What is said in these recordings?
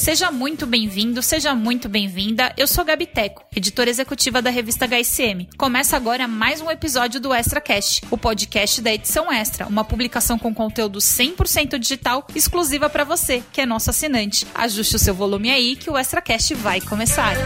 Seja muito bem-vindo, seja muito bem-vinda. Eu sou Gabi Teco, editora executiva da revista HSM. Começa agora mais um episódio do Extra Cast, o podcast da edição Extra, uma publicação com conteúdo 100% digital exclusiva para você, que é nosso assinante. Ajuste o seu volume aí que o Extra Cast vai começar.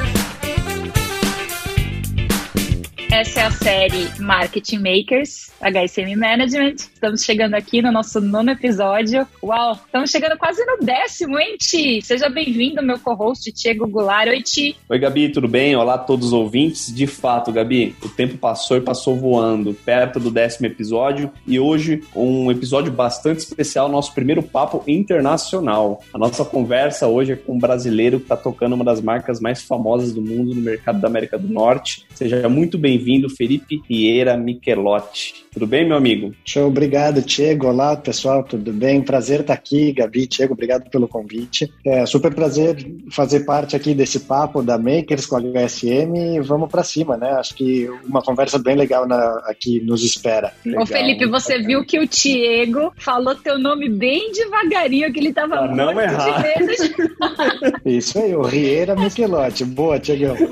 Essa é a série Marketing Makers, HSM Management. Estamos chegando aqui no nosso nono episódio. Uau, estamos chegando quase no décimo, hein, Ti? Seja bem-vindo, meu co-host, Tiago Goulart. Oi, Ti. Oi, Gabi, tudo bem? Olá a todos os ouvintes. De fato, Gabi, o tempo passou e passou voando, perto do décimo episódio. E hoje, um episódio bastante especial, nosso primeiro papo internacional. A nossa conversa hoje é com um brasileiro que está tocando uma das marcas mais famosas do mundo no mercado da América do Norte. Seja muito bem-vindo bem-vindo, Felipe Vieira Michelotti. Tudo bem, meu amigo? Show, obrigado, Diego. Olá, pessoal, tudo bem? Prazer estar aqui, Gabi, Diego, obrigado pelo convite. É super prazer fazer parte aqui desse papo da Makers com a HSM e vamos para cima, né? Acho que uma conversa bem legal na, aqui nos espera. Legal, Ô, Felipe, você bacana. viu que o Diego falou teu nome bem devagarinho, que ele estava ah, não errar. Isso aí, o Rieira Michelotti. Boa, Diego.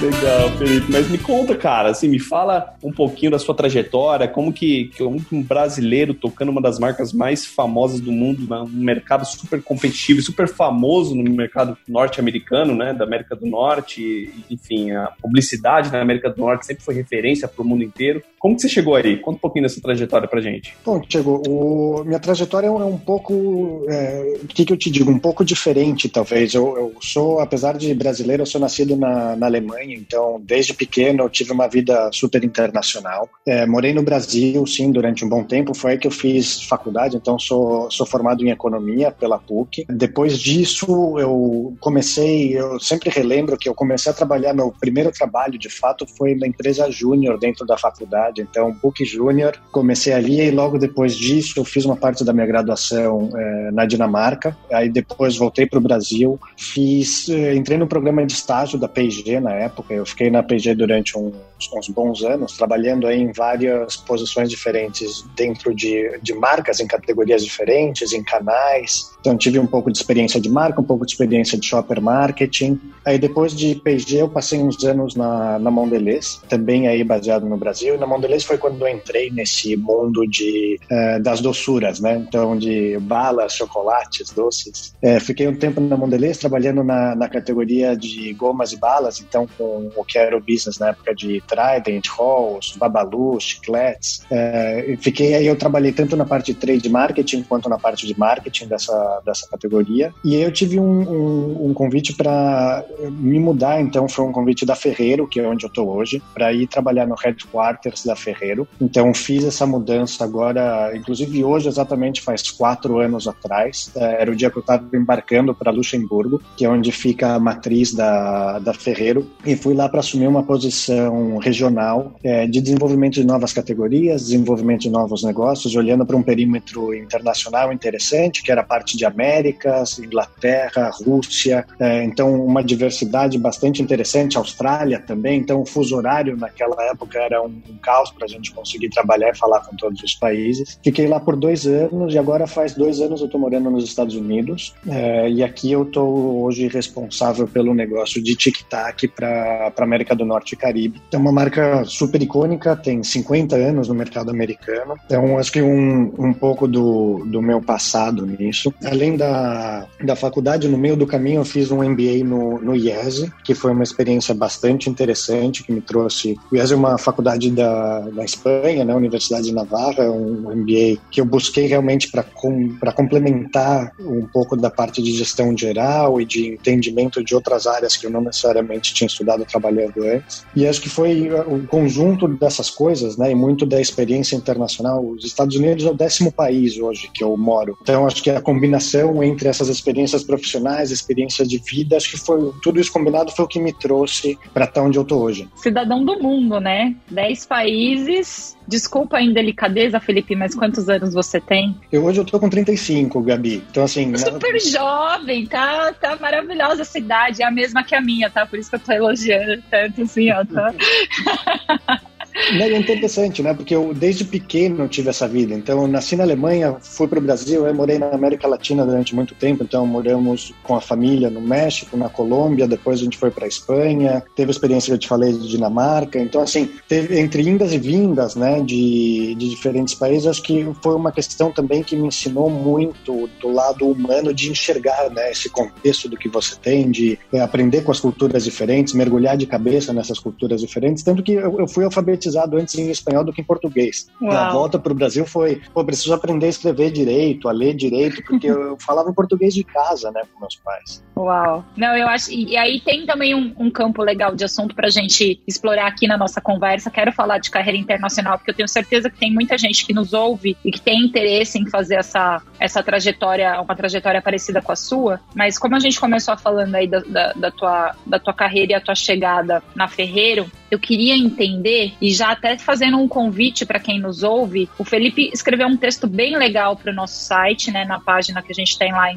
Legal, Felipe. Mas me conta, cara, assim, me fala um pouquinho da sua trajetória, como que, como que um brasileiro tocando uma das marcas mais famosas do mundo, né, um mercado super competitivo, super famoso no mercado norte-americano, né, da América do Norte, enfim, a publicidade na América do Norte sempre foi referência para o mundo inteiro. Como que você chegou aí? Conta um pouquinho dessa trajetória pra gente. Bom, Tiago, o... minha trajetória é um é pouco, é... o que, que eu te digo, um pouco diferente, talvez. Eu, eu sou, apesar de brasileiro, eu sou nascido na, na Alemanha, então desde pequeno eu tive uma vida super internacional. É, morei no Brasil, sim, durante um bom tempo. Foi aí que eu fiz faculdade, então sou, sou formado em economia pela PUC. Depois disso eu comecei, eu sempre relembro que eu comecei a trabalhar, meu primeiro trabalho de fato foi na empresa júnior dentro da faculdade, então PUC Júnior. Comecei ali e logo depois disso eu fiz uma parte da minha graduação é, na Dinamarca. Aí depois voltei para o Brasil, fiz, é, entrei no programa de estágio da P&G na época época. Eu fiquei na PG durante uns, uns, bons anos, trabalhando aí em várias posições diferentes, dentro de, de marcas, em categorias diferentes, em canais. Então, tive um pouco de experiência de marca, um pouco de experiência de shopper marketing. Aí, depois de PG, eu passei uns anos na, na Mondelez, também aí baseado no Brasil. E na Mondelez foi quando eu entrei nesse mundo de, uh, das doçuras, né? Então, de balas, chocolates, doces. É, fiquei um tempo na Mondelez, trabalhando na, na categoria de gomas e balas, então com o que era o business na época de Trident, Halls, Babalu, Chicletes. É, fiquei aí, eu trabalhei tanto na parte de trade marketing quanto na parte de marketing dessa, dessa categoria. E eu tive um, um, um convite para me mudar, então foi um convite da Ferreiro, que é onde eu estou hoje, para ir trabalhar no headquarters da Ferreiro. Então fiz essa mudança agora, inclusive hoje exatamente faz quatro anos atrás. É, era o dia que eu estava embarcando para Luxemburgo, que é onde fica a matriz da, da Ferreiro. E fui lá para assumir uma posição regional é, de desenvolvimento de novas categorias, desenvolvimento de novos negócios, olhando para um perímetro internacional interessante, que era a parte de Américas, Inglaterra, Rússia, é, então uma diversidade bastante interessante, Austrália também, então o fuso horário naquela época era um, um caos para a gente conseguir trabalhar e falar com todos os países. Fiquei lá por dois anos e agora faz dois anos eu estou morando nos Estados Unidos é, e aqui eu estou hoje responsável pelo negócio de tic-tac para América do Norte e Caribe. É uma marca super icônica, tem 50 anos no mercado americano. Então, acho que um, um pouco do, do meu passado nisso. Além da, da faculdade, no meio do caminho, eu fiz um MBA no, no IESE, que foi uma experiência bastante interessante, que me trouxe... O IESE é uma faculdade da, da Espanha, né, Universidade de Navarra, um MBA que eu busquei realmente para com, complementar um pouco da parte de gestão geral e de entendimento de outras áreas que eu não necessariamente tinha estudado trabalhando antes. E acho que foi o conjunto dessas coisas, né, e muito da experiência internacional. Os Estados Unidos é o décimo país hoje que eu moro. Então acho que a combinação entre essas experiências profissionais, experiência de vida, acho que foi tudo isso combinado foi o que me trouxe para estar onde eu tô hoje. Cidadão do mundo, né? Dez países, Desculpa a indelicadeza, Felipe, mas quantos anos você tem? Eu hoje eu tô com 35, Gabi. Então, assim. Super na... jovem, tá, tá maravilhosa essa idade. É a mesma que a minha, tá? Por isso que eu tô elogiando tanto, assim, ó. Tá? é interessante, né? Porque eu desde pequeno tive essa vida. Então, eu nasci na Alemanha, fui para o Brasil, eu morei na América Latina durante muito tempo. Então, moramos com a família no México, na Colômbia, depois a gente foi para a Espanha, teve a experiência que eu te falei de Dinamarca. Então, assim, teve, entre indas e vindas, né, de, de diferentes países, acho que foi uma questão também que me ensinou muito do lado humano de enxergar, né, esse contexto do que você tem, de é, aprender com as culturas diferentes, mergulhar de cabeça nessas culturas diferentes. Tanto que eu, eu fui alfabetizado antes em espanhol do que em português. Uau. A volta para o Brasil foi, pô, preciso aprender a escrever direito, a ler direito, porque eu falava português de casa, né, com meus pais. Uau. Não, eu acho. E, aí tem também um, um campo legal de assunto para a gente explorar aqui na nossa conversa. Quero falar de carreira internacional, porque eu tenho certeza que tem muita gente que nos ouve e que tem interesse em fazer essa, essa trajetória, uma trajetória parecida com a sua. Mas como a gente começou falando aí da, da, da tua, da tua carreira e a tua chegada na Ferreiro, eu queria entender, e já até fazendo um convite para quem nos ouve, o Felipe escreveu um texto bem legal para o nosso site, né, na página que a gente tem lá em,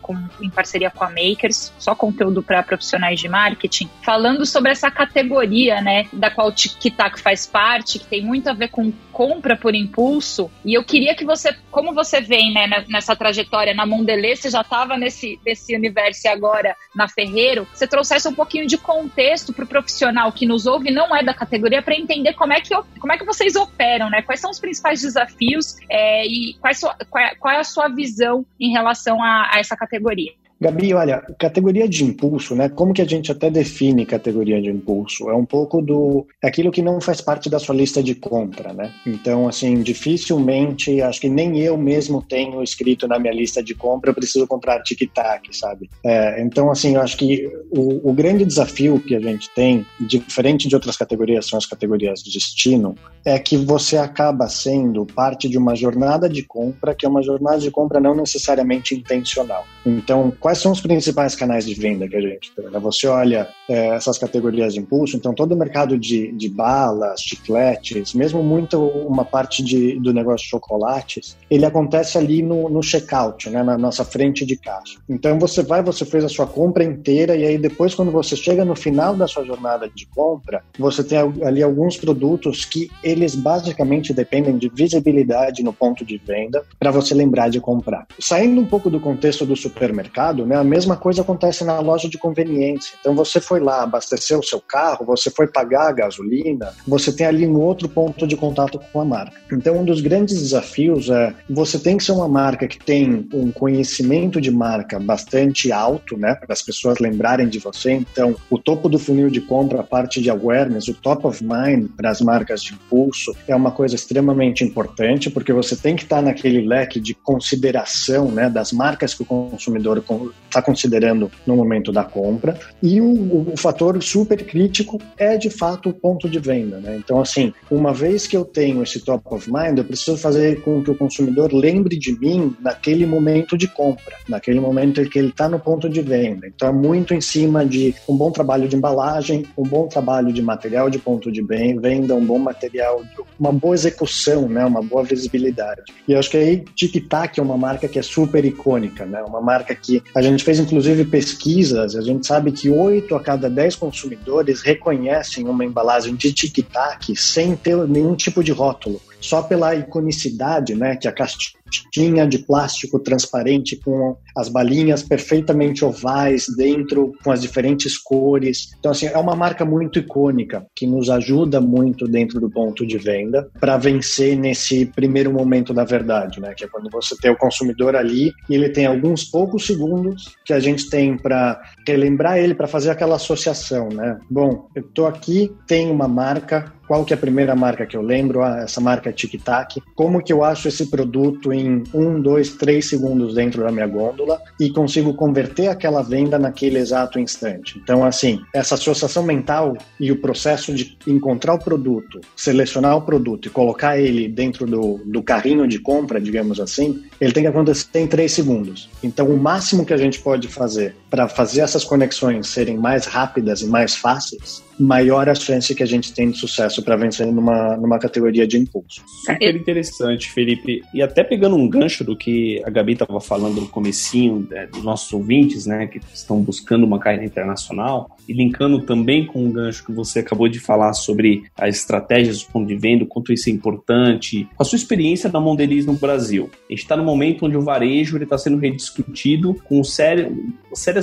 com, em parceria com a Makers, só conteúdo para profissionais de marketing, falando sobre essa categoria, né, da qual o TikTok faz parte, que tem muito a ver com compra por impulso. E eu queria que você, como você vem né, nessa trajetória na Mondelez, você já estava nesse, nesse universo e agora na Ferreiro, você trouxesse um pouquinho de contexto para o profissional que nos ouve não é da categoria para entender como é, que, como é que vocês operam, né? Quais são os principais desafios é, e qual, é, qual é a sua visão em relação a, a essa categoria? Gabi, olha, categoria de impulso, né? Como que a gente até define categoria de impulso? É um pouco do aquilo que não faz parte da sua lista de compra, né? Então, assim, dificilmente, acho que nem eu mesmo tenho escrito na minha lista de compra, eu preciso comprar tic-tac, sabe? É, então, assim, eu acho que o, o, grande desafio que a gente tem, diferente de outras categorias, são as categorias de destino, é que você acaba sendo parte de uma jornada de compra, que é uma jornada de compra não necessariamente intencional. Então, quais são os principais canais de venda que a gente tem? Né? Você olha é, essas categorias de impulso, então todo o mercado de, de balas, chicletes, mesmo muito uma parte de, do negócio de chocolates, ele acontece ali no, no checkout, né, na nossa frente de caixa. Então você vai, você fez a sua compra inteira e aí depois quando você chega no final da sua jornada de compra, você tem ali alguns produtos que eles basicamente dependem de visibilidade no ponto de venda para você lembrar de comprar. Saindo um pouco do contexto do supermercado, né, a mesma coisa acontece na loja de conveniência. Então você foi lá abastecer o seu carro, você foi pagar a gasolina, você tem ali um outro ponto de contato com a marca. Então um dos grandes desafios é você tem que ser uma marca que tem um conhecimento de marca bastante alto, né, para as pessoas lembrarem de você. Então o topo do funil de compra, a parte de awareness, o top of mind para as marcas de impulso é uma coisa extremamente importante porque você tem que estar naquele leque de consideração, né, das marcas que o consumidor está considerando no momento da compra. E o, o, fator super crítico é de fato o ponto de venda. Né? Então, assim, uma vez que eu tenho esse top of mind, eu preciso fazer com que o consumidor lembre de mim naquele momento de compra, naquele momento em que ele está no ponto de venda. Então, é muito em cima de um bom trabalho de embalagem, um bom trabalho de material de ponto de venda, um bom material, uma boa execução, né? uma boa visibilidade. E eu acho que aí Tic-Tac é uma marca que é super icônica, né? uma marca que a gente fez inclusive pesquisas, a gente sabe que 8 a cada 10 consumidores reconhecem uma embalagem de tic-tac sem ter nenhum tipo de rótulo. Só pela iconicidade, né, que a caixinha de plástico transparente com as balinhas perfeitamente ovais dentro, com as diferentes cores. Então, assim, é uma marca muito icônica que nos ajuda muito dentro do ponto de venda para vencer nesse primeiro momento da verdade, né, que é quando você tem o consumidor ali e ele tem alguns poucos segundos que a gente tem para relembrar ele, para fazer aquela associação, né? Bom, eu estou aqui, tem uma marca, qual que é a primeira marca que eu lembro? Ah, essa marca é Tic Tac. Como que eu acho esse produto em um, dois, três segundos dentro da minha gôndola e consigo converter aquela venda naquele exato instante? Então, assim, essa associação mental e o processo de encontrar o produto, selecionar o produto e colocar ele dentro do, do carrinho de compra, digamos assim, ele tem que acontecer em três segundos. Então, o máximo que a gente pode fazer para fazer essas conexões serem mais rápidas e mais fáceis maior a chance que a gente tem de sucesso para vencer numa, numa categoria de impulso. Super interessante, Felipe. E até pegando um gancho do que a Gabi estava falando no comecinho, né, dos nossos ouvintes, né, que estão buscando uma carreira internacional, e linkando também com o gancho que você acabou de falar sobre as estratégias do ponto de venda, o quanto isso é importante, a sua experiência da Mondeliz no Brasil. A gente está no momento onde o varejo está sendo rediscutido com sério,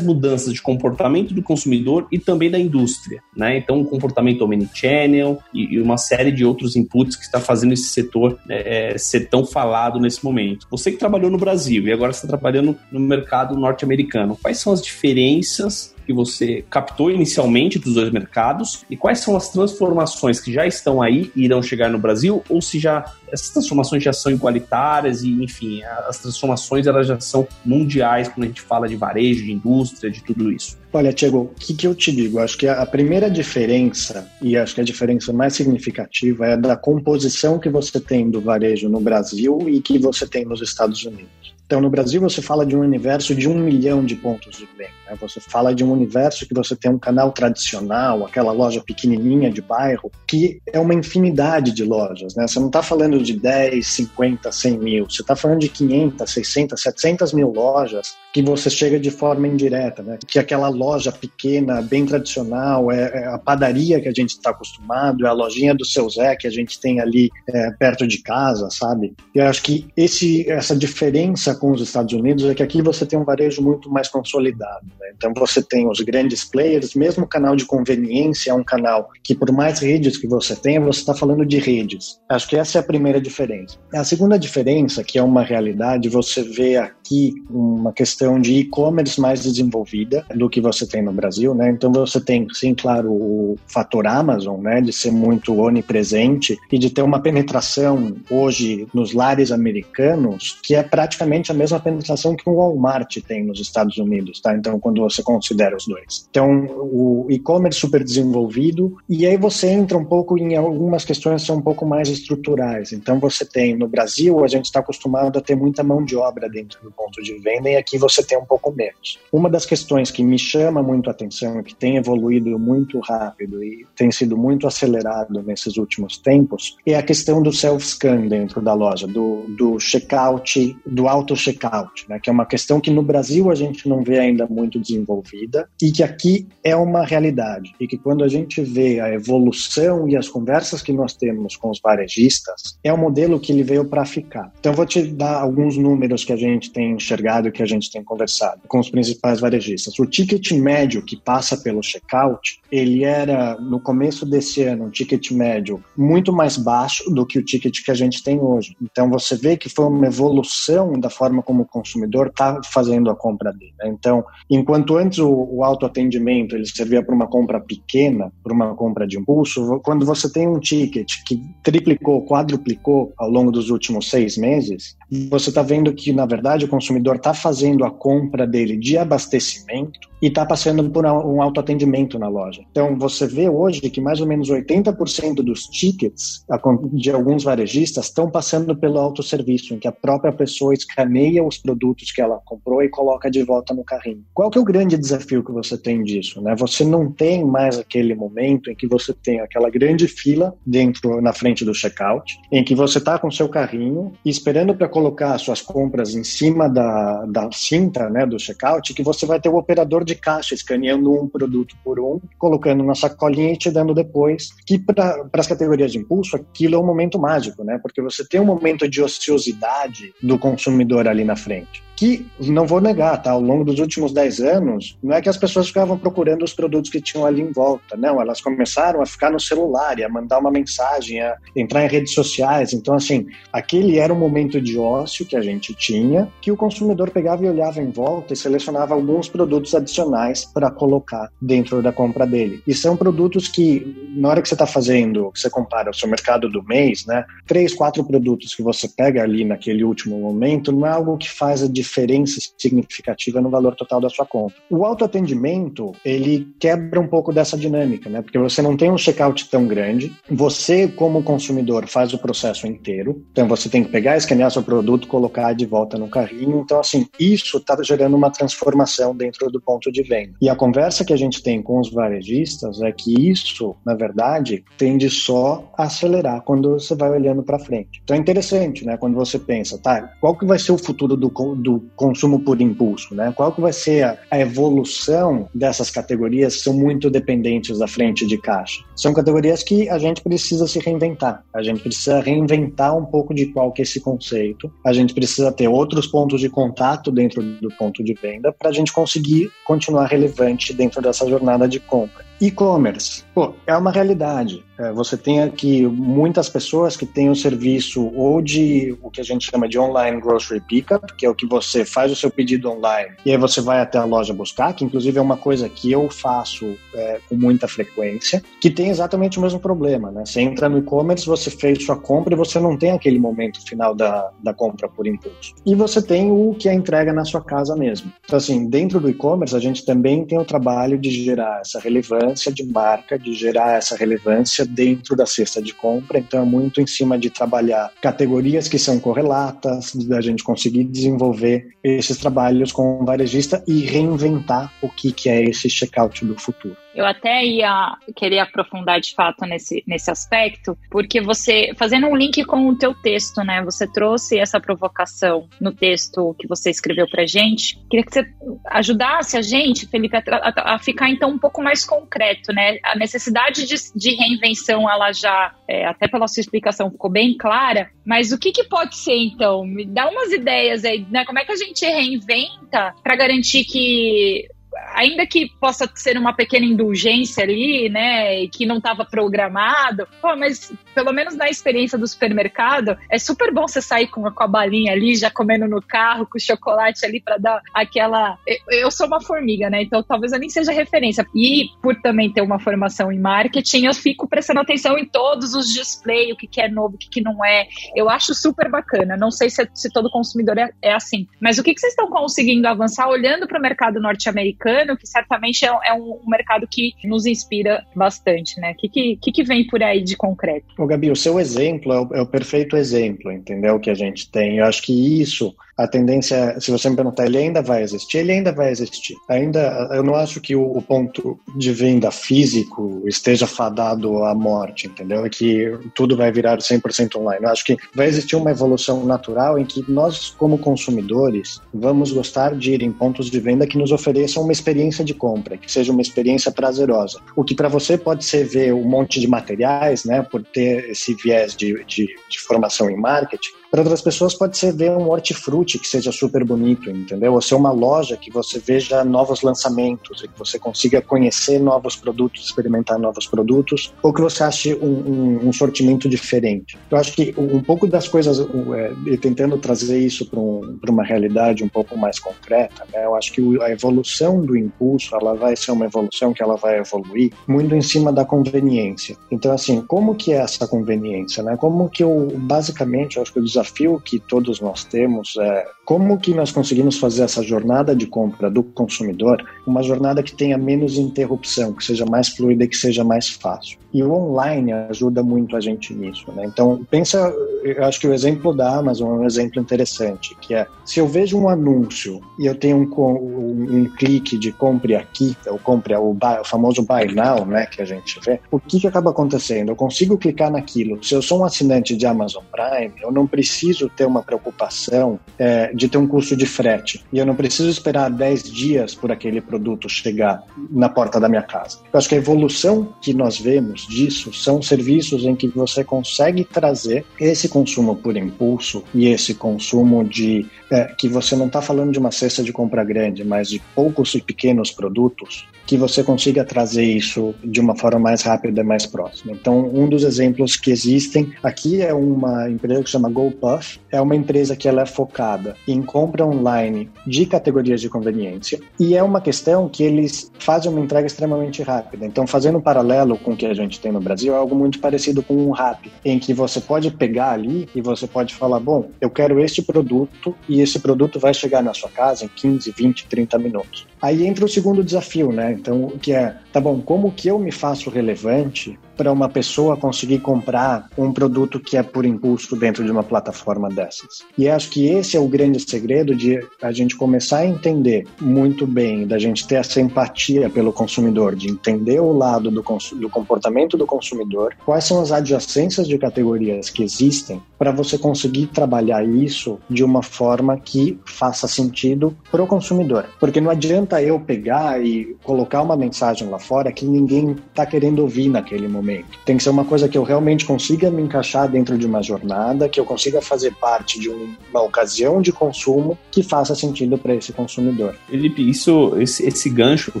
mudanças de comportamento do consumidor e também da indústria. Né? Então, um comportamento omnichannel e, e uma série de outros inputs que está fazendo esse setor é, ser tão falado nesse momento. Você que trabalhou no Brasil e agora está trabalhando no mercado norte-americano, quais são as diferenças que você captou inicialmente dos dois mercados e quais são as transformações que já estão aí e irão chegar no Brasil ou se já essas transformações já são igualitárias e enfim as transformações elas já são mundiais quando a gente fala de varejo, de indústria, de tudo isso. Olha, Tiago, o que, que eu te digo? Acho que a primeira diferença, e acho que a diferença mais significativa, é da composição que você tem do varejo no Brasil e que você tem nos Estados Unidos. Então, no Brasil, você fala de um universo de um milhão de pontos de venda. Né? Você fala de um universo que você tem um canal tradicional, aquela loja pequenininha de bairro, que é uma infinidade de lojas. Né? Você não está falando de 10, 50, 100 mil. Você está falando de 500, 600, 700 mil lojas que você chega de forma indireta. Né? Que aquela loja pequena, bem tradicional, é, é a padaria que a gente está acostumado, é a lojinha do seu Zé que a gente tem ali é, perto de casa, sabe? E eu acho que esse, essa diferença com os Estados Unidos é que aqui você tem um varejo muito mais consolidado. Né? Então você tem os grandes players, mesmo o canal de conveniência é um canal que por mais redes que você tenha, você está falando de redes. Acho que essa é a primeira diferença. A segunda diferença, que é uma realidade, você vê aqui uma questão de e-commerce mais desenvolvida do que você tem no Brasil, né? Então você tem, sim, claro, o fator Amazon, né, de ser muito onipresente e de ter uma penetração hoje nos lares americanos que é praticamente praticamente a mesma penetração que o Walmart tem nos Estados Unidos, tá? Então, quando você considera os dois. Então, o e-commerce super desenvolvido, e aí você entra um pouco em algumas questões que são um pouco mais estruturais. Então, você tem, no Brasil, a gente está acostumado a ter muita mão de obra dentro do ponto de venda, e aqui você tem um pouco menos. Uma das questões que me chama muito a atenção, que tem evoluído muito rápido e tem sido muito acelerado nesses últimos tempos, é a questão do self-scan dentro da loja, do, do checkout, do auto auto-checkout, né, que é uma questão que no Brasil a gente não vê ainda muito desenvolvida e que aqui é uma realidade. E que quando a gente vê a evolução e as conversas que nós temos com os varejistas, é um modelo que ele veio para ficar. Então, vou te dar alguns números que a gente tem enxergado e que a gente tem conversado com os principais varejistas. O ticket médio que passa pelo checkout, ele era, no começo desse ano, um ticket médio muito mais baixo do que o ticket que a gente tem hoje. Então, você vê que foi uma evolução da forma como o consumidor está fazendo a compra dele. Né? Então, enquanto antes o, o autoatendimento ele servia para uma compra pequena, para uma compra de impulso, quando você tem um ticket que triplicou, quadruplicou ao longo dos últimos seis meses, você está vendo que, na verdade, o consumidor está fazendo a compra dele de abastecimento e está passando por um autoatendimento na loja. Então, você vê hoje que mais ou menos 80% dos tickets de alguns varejistas estão passando pelo autosserviço, em que a própria pessoa escaneia os produtos que ela comprou e coloca de volta no carrinho. Qual que é o grande desafio que você tem disso? Né? Você não tem mais aquele momento em que você tem aquela grande fila dentro, na frente do checkout, em que você está com seu carrinho esperando para colocar suas compras em cima da, da cinta né, do checkout, que você vai ter o operador de caixa, escaneando um produto por um, colocando na sacolinha e te dando depois. Que para as categorias de impulso, aquilo é um momento mágico, né? Porque você tem um momento de ociosidade do consumidor ali na frente que, não vou negar, tá? Ao longo dos últimos 10 anos, não é que as pessoas ficavam procurando os produtos que tinham ali em volta, não. Elas começaram a ficar no celular a mandar uma mensagem, a entrar em redes sociais. Então, assim, aquele era um momento de ócio que a gente tinha, que o consumidor pegava e olhava em volta e selecionava alguns produtos adicionais para colocar dentro da compra dele. E são produtos que, na hora que você está fazendo, você compara o seu mercado do mês, né? Três, quatro produtos que você pega ali naquele último momento, não é algo que faz a diferença diferença significativa no valor total da sua conta. O autoatendimento, ele quebra um pouco dessa dinâmica, né? Porque você não tem um checkout tão grande, você, como consumidor, faz o processo inteiro, então você tem que pegar, escanear seu produto, colocar de volta no carrinho. Então, assim, isso está gerando uma transformação dentro do ponto de venda. E a conversa que a gente tem com os varejistas é que isso, na verdade, tende só a acelerar quando você vai olhando para frente. Então é interessante, né? Quando você pensa, tá, qual que vai ser o futuro do, do consumo por impulso, né? Qual que vai ser a, a evolução dessas categorias que são muito dependentes da frente de caixa? São categorias que a gente precisa se reinventar. A gente precisa reinventar um pouco de qual que é esse conceito. A gente precisa ter outros pontos de contato dentro do ponto de venda para a gente conseguir continuar relevante dentro dessa jornada de compra. E-commerce, pô, é uma realidade. É, você tem aqui muitas pessoas que têm o serviço ou de o que a gente chama de online grocery pickup, que é o que você faz o seu pedido online e aí você vai até a loja buscar, que inclusive é uma coisa que eu faço é, com muita frequência, que tem exatamente o mesmo problema, né? Você entra no e-commerce, você fez sua compra e você não tem aquele momento final da, da compra por impulso. E você tem o que é entrega na sua casa mesmo. Então, assim, dentro do e-commerce, a gente também tem o trabalho de gerar essa relevância de marca, de gerar essa relevância dentro da cesta de compra, então é muito em cima de trabalhar categorias que são correlatas, da gente conseguir desenvolver esses trabalhos com o varejista e reinventar o que, que é esse checkout do futuro. Eu até ia querer aprofundar de fato nesse, nesse aspecto, porque você, fazendo um link com o teu texto, né? Você trouxe essa provocação no texto que você escreveu pra gente. Queria que você ajudasse a gente, Felipe, a, a, a ficar então um pouco mais concreto, né? A necessidade de, de reinvenção, ela já, é, até pela sua explicação, ficou bem clara, mas o que, que pode ser então? Me dá umas ideias aí, né? Como é que a gente reinventa para garantir que ainda que possa ser uma pequena indulgência ali, né, e que não estava programado, pô, mas pelo menos na experiência do supermercado, é super bom você sair com, com a balinha ali, já comendo no carro, com o chocolate ali para dar aquela. Eu, sou uma formiga, né, então talvez eu nem seja referência. E por também ter uma formação em marketing, eu fico prestando atenção em todos os displays, o que, que é novo, o que, que não é. Eu acho super bacana. Não sei se, se todo consumidor é, é assim, mas o que, que vocês estão conseguindo avançar olhando para o mercado norte-americano? Americano, que certamente é, é, um mercado que nos inspira bastante, né? O que, que, que vem por aí de concreto? Ô, Gabi, o seu exemplo é o, é o perfeito exemplo, entendeu? Que a gente tem. Eu acho que isso a tendência, se você me perguntar, ele ainda vai existir? Ele ainda vai existir. Ainda, eu não acho que o, o ponto de venda físico esteja fadado à morte, entendeu? É que tudo vai virar 100% online. Eu acho que vai existir uma evolução natural em que nós, como consumidores, vamos gostar de ir em pontos de venda que nos ofereçam uma experiência de compra, que seja uma experiência prazerosa. O que para você pode ser ver um monte de materiais, né, por ter esse viés de, de, de formação em marketing, para outras pessoas pode ser ver um hortifruti que seja super bonito, entendeu? Ou ser uma loja que você veja novos lançamentos e que você consiga conhecer novos produtos, experimentar novos produtos, ou que você ache um, um, um sortimento diferente. Eu acho que um pouco das coisas, é, tentando trazer isso para um, uma realidade um pouco mais concreta, né? eu acho que a evolução do impulso, ela vai ser uma evolução que ela vai evoluir muito em cima da conveniência. Então, assim, como que é essa conveniência, né? Como que eu, basicamente, eu acho que o desafio que todos nós temos é como que nós conseguimos fazer essa jornada de compra do consumidor uma jornada que tenha menos interrupção, que seja mais fluida e que seja mais fácil. E o online ajuda muito a gente nisso, né? Então, pensa, eu acho que o exemplo da Amazon é um exemplo interessante, que é, se eu vejo um anúncio e eu tenho um, um, um clique de compre aqui, ou compre o, buy, o famoso buy now, né, que a gente vê, o que que acaba acontecendo? Eu consigo clicar naquilo. Se eu sou um assinante de Amazon Prime, eu não preciso ter uma preocupação é, de ter um custo de frete. E eu não preciso esperar 10 dias por aquele produto chegar na porta da minha casa. Eu acho que a evolução que nós vemos disso são serviços em que você consegue trazer esse consumo por impulso e esse consumo de é, que você não está falando de uma cesta de compra grande, mas de poucos e pequenos produtos, que você consiga trazer isso de uma forma mais rápida e mais próxima. Então, um dos exemplos que existem aqui é uma empresa que chama GoPuff, é uma empresa que ela é focada em compra online de categorias de conveniência e é uma questão que eles fazem uma entrega extremamente rápida. Então, fazendo um paralelo com o que a gente tem no Brasil, é algo muito parecido com um Rap, em que você pode pegar ali e você pode falar, bom, eu quero este produto e esse produto vai chegar na sua casa em 15, 20, 30 minutos. Aí entra o segundo desafio, né? Então, que é, tá bom, como que eu me faço relevante para uma pessoa conseguir comprar um produto que é por impulso dentro de uma plataforma dessas. E acho que esse é o grande segredo de a gente começar a entender muito bem, da gente ter essa empatia pelo consumidor, de entender o lado do, do comportamento do consumidor, quais são as adjacências de categorias que existem para você conseguir trabalhar isso de uma forma que faça sentido para o consumidor. Porque não adianta eu pegar e colocar uma mensagem lá fora que ninguém está querendo ouvir naquele momento. Tem que ser uma coisa que eu realmente consiga me encaixar dentro de uma jornada, que eu consiga fazer parte de uma ocasião de consumo que faça sentido para esse consumidor. Felipe, isso, esse, esse gancho no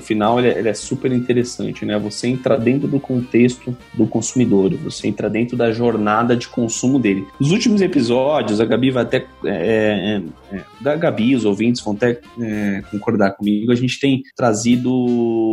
final ele é, ele é super interessante, né? Você entra dentro do contexto do consumidor, você entra dentro da jornada de consumo dele. Os últimos episódios, a Gabi vai até. É, é, da Gabi, os ouvintes vão até é, concordar comigo, a gente tem trazido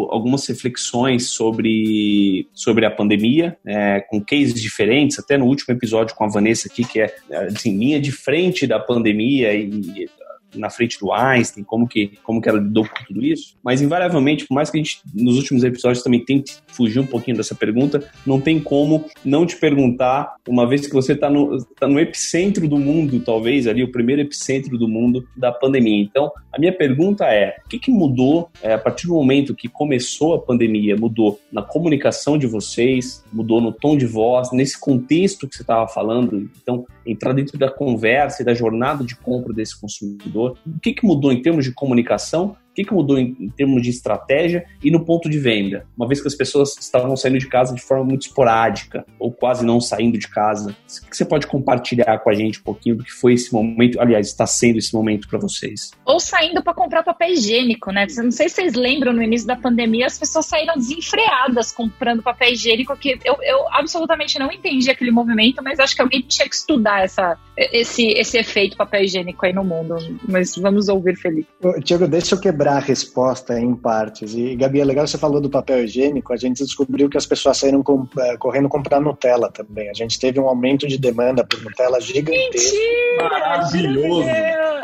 algumas reflexões sobre, sobre a pandemia, é, com cases diferentes, até no último episódio com a Vanessa aqui, que é assim, linha de frente da pandemia e na frente do Einstein, como que, como que ela lidou com tudo isso. Mas, invariavelmente, por mais que a gente, nos últimos episódios, também tente fugir um pouquinho dessa pergunta, não tem como não te perguntar, uma vez que você está no, tá no epicentro do mundo, talvez, ali, o primeiro epicentro do mundo da pandemia. Então, a minha pergunta é, o que, que mudou é, a partir do momento que começou a pandemia? Mudou na comunicação de vocês, mudou no tom de voz, nesse contexto que você estava falando? Então, entrar dentro da conversa e da jornada de compra desse consumidor. O que, que mudou em termos de comunicação o que, que mudou em, em, termos de estratégia e no ponto de venda? Uma vez que as pessoas estavam saindo de casa de forma muito esporádica ou quase não saindo de casa. O que você pode compartilhar com a gente um pouquinho do que foi esse momento? Aliás, está sendo esse momento para vocês? Ou saindo para comprar papel higiênico, né? Não sei se vocês lembram, no início da pandemia, as pessoas saíram desenfreadas comprando papel higiênico, que eu, eu absolutamente não entendi aquele movimento, mas acho que alguém tinha que estudar essa, esse, esse efeito papel higiênico aí no mundo. Mas vamos ouvir, Felipe. Tiago, deixa eu quebrar a resposta em partes. E, Gabi, é legal você falou do papel higiênico, a gente descobriu que as pessoas saíram com, uh, correndo comprar Nutella também. A gente teve um aumento de demanda por Nutella gigantesco. Mentira! Maravilhoso!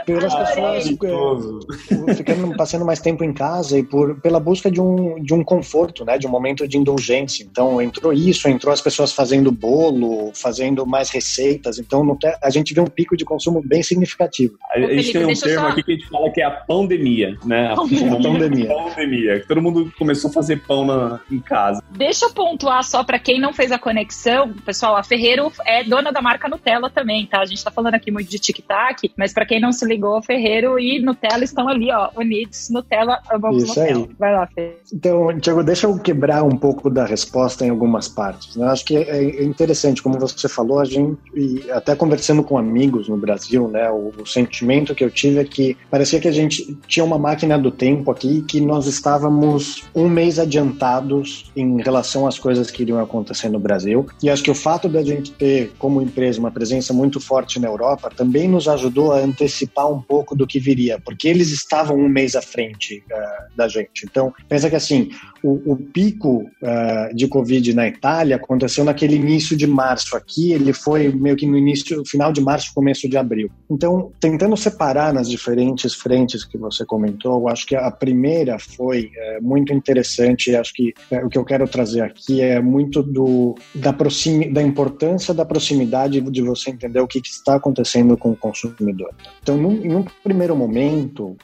Pelas pessoas uh, ficando, passando mais tempo em casa e por, pela busca de um, de um conforto, né, de um momento de indulgência. Então, entrou isso, entrou as pessoas fazendo bolo, fazendo mais receitas. Então, a gente vê um pico de consumo bem significativo. A, a gente tem um termo só... aqui que a gente fala que é a pandemia, né? A pandemia. pandemia. Todo mundo começou a fazer pão na, em casa. Deixa eu pontuar só para quem não fez a conexão, pessoal, a Ferreiro é dona da marca Nutella também, tá? A gente tá falando aqui muito de tic-tac, mas para quem não se ligou, a Ferreiro e Nutella estão ali, ó, unidos. Nutella, amamos Isso Nutella. Aí. Vai lá, Fê. Então, Tiago, deixa eu quebrar um pouco da resposta em algumas partes. Né? Acho que é, é interessante, como você falou, a gente, e até conversando com amigos no Brasil, né, o, o sentimento que eu tive é que parecia que a gente tinha uma máquina do tempo aqui que nós estávamos um mês adiantados em relação às coisas que iriam acontecer no Brasil. E acho que o fato da gente ter, como empresa, uma presença muito forte na Europa também nos ajudou a antecipar um pouco do que viria, porque eles estavam um mês à frente uh, da gente. Então, pensa que assim, o, o pico uh, de Covid na Itália aconteceu naquele início de março aqui, ele foi meio que no início, final de março, começo de abril. Então, tentando separar nas diferentes frentes que você comentou, acho que a primeira foi é, muito interessante. Acho que o que eu quero trazer aqui é muito do, da, proximi, da importância da proximidade de você entender o que, que está acontecendo com o consumidor. Então, num, em um primeiro momento,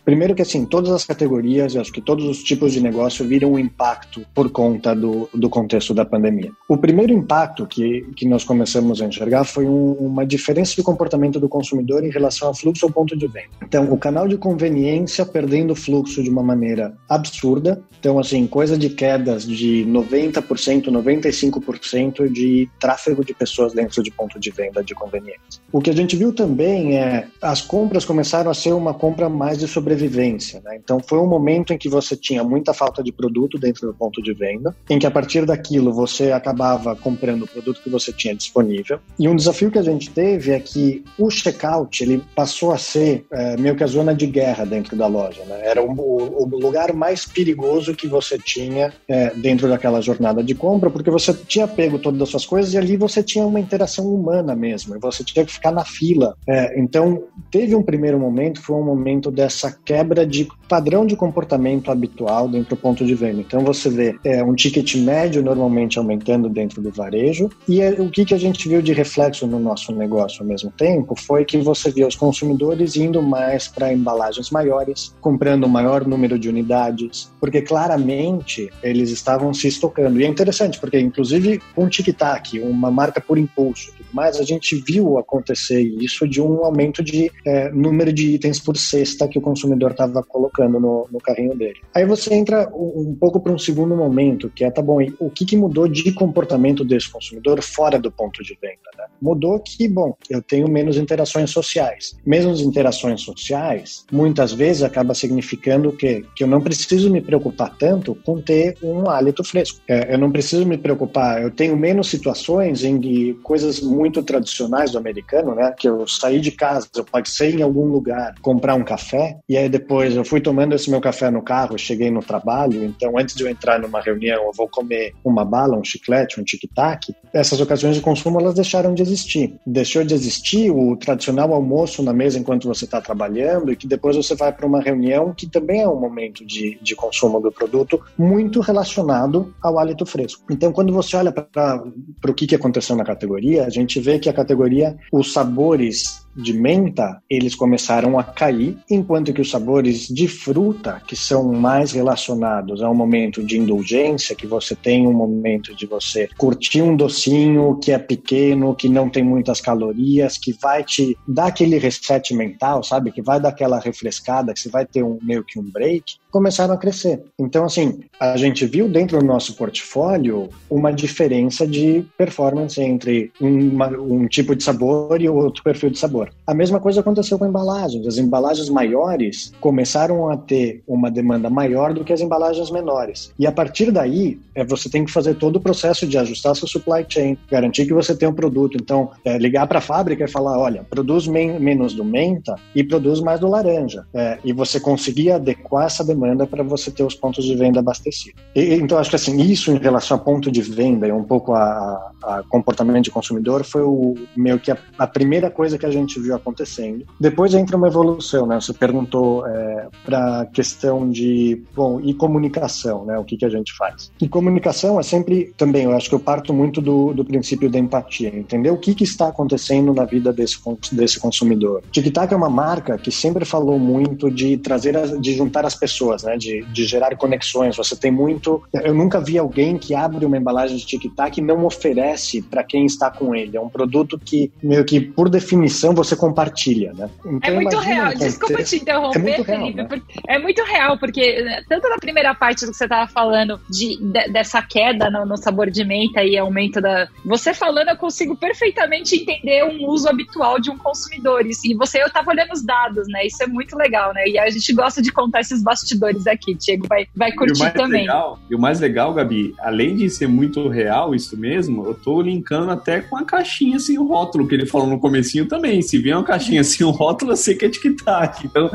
primeiro que assim, todas as categorias, acho que todos os tipos de negócio viram um impacto por conta do, do contexto da pandemia. O primeiro impacto que, que nós começamos a enxergar foi um, uma diferença de comportamento do consumidor em relação ao fluxo ou ponto de venda. Então, o canal de conveniência perdendo fluxo de uma maneira absurda. Então, assim, coisa de quedas de 90%, 95% de tráfego de pessoas dentro de ponto de venda de conveniência. O que a gente viu também é as compras começaram a ser uma compra mais de sobrevivência. Né? Então, foi um momento em que você tinha muita falta de produto dentro do ponto de venda, em que a partir daquilo você acabava comprando o produto que você tinha disponível. E um desafio que a gente teve é que o checkout ele passou a ser é, meio que a zona de guerra dentro da loja. Né? Era o, o, lugar mais perigoso que você tinha é, dentro daquela jornada de compra, porque você tinha pego todas as suas coisas e ali você tinha uma interação humana mesmo, e você tinha que ficar na fila. É, então, teve um primeiro momento, foi um momento dessa quebra de padrão de comportamento habitual dentro do ponto de venda. Então, você vê é, um ticket médio normalmente aumentando dentro do varejo, e é, o que, que a gente viu de reflexo no nosso negócio ao mesmo tempo foi que você via os consumidores indo mais para embalagens maiores, comprando um maior número de unidades, porque claramente eles estavam se estocando. E é interessante, porque inclusive o tic-tac, uma marca por impulso mais, a gente viu acontecer isso de um aumento de é, número de itens por cesta que o consumidor estava colocando no, no, carrinho dele. Aí você entra um, um pouco para um segundo momento, que é, tá bom, o que, que mudou de comportamento desse consumidor fora do ponto de venda? Né? Mudou que, bom, eu tenho menos interações sociais. Mesmo as interações sociais, muitas vezes acaba significando que, que eu não preciso me preocupar tanto com ter um hálito fresco. É, eu não preciso me preocupar, eu tenho menos situações em que coisas muito tradicionais do americano, né? Que eu saí de casa, eu passei em algum lugar comprar um café e aí depois eu fui tomando esse meu café no carro, cheguei no trabalho, então antes de eu entrar numa reunião eu vou comer uma bala, um chiclete, um tic-tac. Essas ocasiões de consumo elas deixaram de existir. Deixou de existir o tradicional almoço na mesa enquanto você está trabalhando e que depois você vai para uma reunião que também é um momento de, de consumo do produto muito relacionado ao hálito fresco. Então, quando você olha para o que, que aconteceu na categoria, a gente vê que a categoria, os sabores de menta, eles começaram a cair, enquanto que os sabores de fruta, que são mais relacionados a um momento de indulgência, que você tem um momento de você curtir um docinho que é pequeno, que não tem muitas calorias, que vai te dar aquele reset mental, sabe? Que vai dar aquela refrescada, que você vai ter um meio que um break, começaram a crescer. Então, assim, a gente viu dentro do nosso portfólio uma diferença de performance entre uma, um tipo de sabor e outro perfil de sabor. A mesma coisa aconteceu com embalagens. As embalagens maiores começaram a ter uma demanda maior do que as embalagens menores. E a partir daí, é, você tem que fazer todo o processo de ajustar seu supply chain, garantir que você tem um produto. Então, é, ligar para a fábrica e falar: olha, produz men menos do menta e produz mais do laranja. É, e você conseguir adequar essa demanda demanda para você ter os pontos de venda abastecidos. E, então, acho que assim, isso em relação a ponto de venda e um pouco a, a comportamento de consumidor foi o meio que a, a, primeira coisa que a gente viu acontecendo. Depois entra uma evolução, né? Você perguntou é, para a questão de, bom, e comunicação, né? O que, que a gente faz? E comunicação é sempre, também, eu acho que eu parto muito do, do princípio da empatia, entender o que, que está acontecendo na vida desse, desse consumidor. TikTok é uma marca que sempre falou muito de trazer, de juntar as pessoas pessoas, né? De, de gerar conexões. Você tem muito. Eu nunca vi alguém que abre uma embalagem de tic-tac e não oferece para quem está com ele. É um produto que, meio que, por definição, você compartilha, né? Então, é muito real. Um Desculpa te interromper, é muito real, Felipe. Né? É muito real, porque né, tanto na primeira parte do que você estava falando, de, de, dessa queda no, no sabor de menta e aumento da. Você falando, eu consigo perfeitamente entender um uso habitual de um consumidor. E você, eu estava olhando os dados, né? Isso é muito legal, né? E a gente gosta de contar esses bastidores bastidores aqui. Diego vai, vai curtir e também. Legal, e o mais legal, Gabi, além de ser muito real isso mesmo, eu tô linkando até com a caixinha sem o rótulo que ele falou no comecinho também. Se vier uma caixinha sem o rótulo, eu sei que é tic-tac. Então,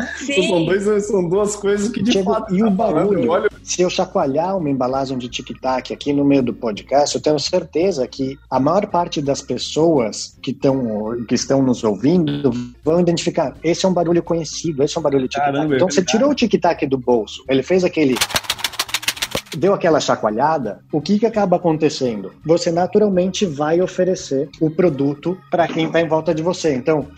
são, dois, são duas coisas que de Diego, fato... E o tá barulho, olha... se eu chacoalhar uma embalagem de tic-tac aqui no meio do podcast, eu tenho certeza que a maior parte das pessoas que, tão, que estão nos ouvindo vão identificar, esse é um barulho conhecido, esse é um barulho tic-tac. É então, é você tirou o tic-tac do bolso. Ele fez aquele deu aquela chacoalhada, o que, que acaba acontecendo? Você naturalmente vai oferecer o produto para quem está em volta de você. Então,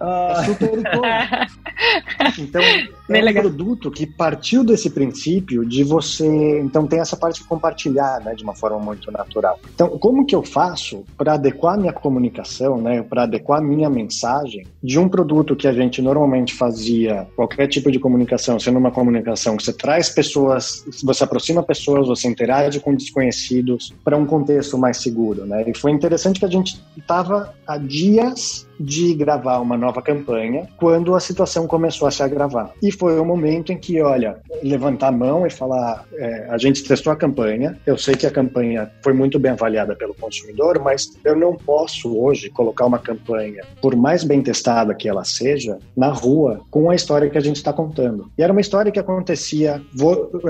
ah. é super Então, é um produto que partiu desse princípio de você. Então, tem essa parte de compartilhar, né, de uma forma muito natural. Então, como que eu faço para adequar minha comunicação, né, para adequar minha mensagem de um produto que a gente normalmente fazia, qualquer tipo de comunicação, sendo uma comunicação que você traz pessoas, você aproxima pessoas, você interage com desconhecidos para um contexto mais seguro, né? E foi interessante que a gente estava há dias de gravar uma nova campanha quando a situação começou a se agravar. E foi o momento em que, olha, levantar a mão e falar: é, a gente testou a campanha, eu sei que a campanha foi muito bem avaliada pelo consumidor, mas eu não posso hoje colocar uma campanha, por mais bem testada que ela seja, na rua com a história que a gente está contando. E era uma história que acontecia,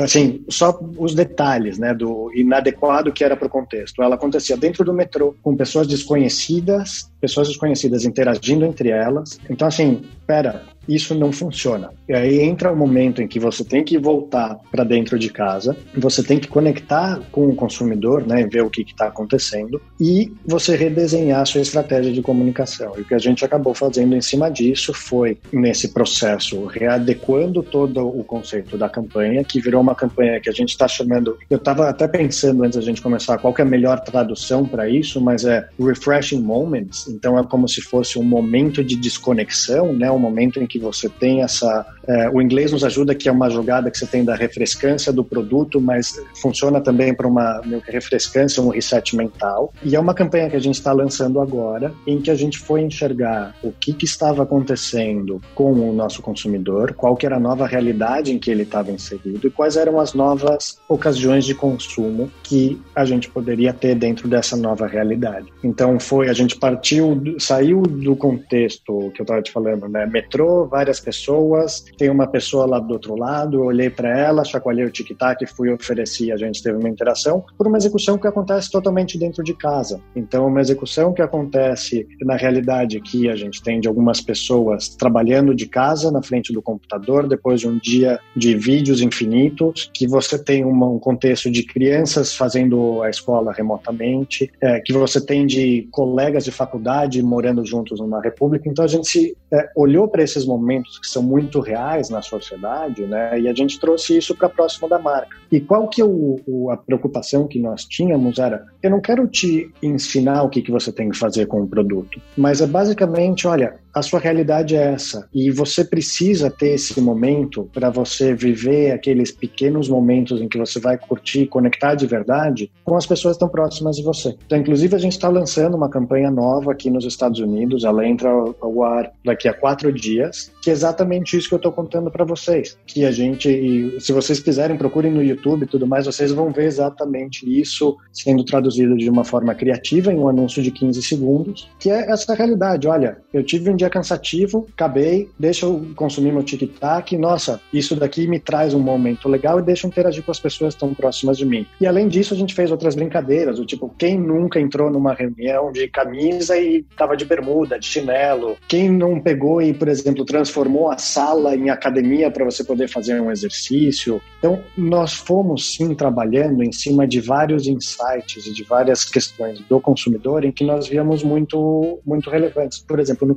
assim, só os detalhes, né, do inadequado que era para o contexto. Ela acontecia dentro do metrô, com pessoas desconhecidas, pessoas desconhecidas interagindo entre elas. Então, assim, pera, isso não funciona. E aí entra o momento em que você tem que voltar para dentro de casa, você tem que conectar com o consumidor, né, ver o que está acontecendo e você redesenhar a sua estratégia de comunicação. E o que a gente acabou fazendo em cima disso foi, nesse processo, readequando todo o conceito da campanha, que virou uma campanha que a gente está chamando. Eu estava até pensando antes da gente começar qual é a melhor tradução para isso, mas é refreshing moments. Então é como se fosse um momento de desconexão, né, um momento em que que você tem essa. É, o inglês nos ajuda, que é uma jogada que você tem da refrescância do produto, mas funciona também para uma refrescância, um reset mental. E é uma campanha que a gente está lançando agora, em que a gente foi enxergar o que, que estava acontecendo com o nosso consumidor, qual que era a nova realidade em que ele estava inserido e quais eram as novas ocasiões de consumo que a gente poderia ter dentro dessa nova realidade. Então foi, a gente partiu, saiu do contexto que eu estava te falando, né? Metrô, várias pessoas, tem uma pessoa lá do outro lado, eu olhei para ela, chacoalhei o tic-tac, fui oferecer, a gente teve uma interação, por uma execução que acontece totalmente dentro de casa. Então, uma execução que acontece na realidade que a gente tem de algumas pessoas trabalhando de casa na frente do computador, depois de um dia de vídeos infinitos, que você tem uma, um contexto de crianças fazendo a escola remotamente, é, que você tem de colegas de faculdade morando juntos numa república. Então, a gente se, é, olhou para esses momentos que são muito reais na sociedade, né? E a gente trouxe isso para próximo da marca. E qual que é o, o, a preocupação que nós tínhamos era, eu não quero te ensinar o que, que você tem que fazer com o produto, mas é basicamente, olha, a sua realidade é essa e você precisa ter esse momento para você viver aqueles pequenos momentos em que você vai curtir, conectar de verdade com as pessoas estão próximas de você. Então, inclusive, a gente está lançando uma campanha nova aqui nos Estados Unidos, ela entra ao ar daqui a quatro dias, que é exatamente isso que eu estou contando para vocês. Que a gente, se vocês quiserem, procurem no YouTube e tudo mais, vocês vão ver exatamente isso sendo traduzido de uma forma criativa em um anúncio de 15 segundos, que é essa realidade. Olha, eu tive um dia cansativo, acabei, deixa eu consumir meu tic-tac, nossa, isso daqui me traz um momento legal e deixa eu interagir com as pessoas estão próximas de mim. E além disso, a gente fez outras brincadeiras, do tipo, quem nunca entrou numa reunião de camisa e tava de bermuda, de chinelo? Quem não pegou e, por exemplo, transformou a sala em academia para você poder fazer um exercício? Então, nós fomos sim trabalhando em cima de vários insights e de várias questões do consumidor em que nós víamos muito muito relevantes. Por exemplo, no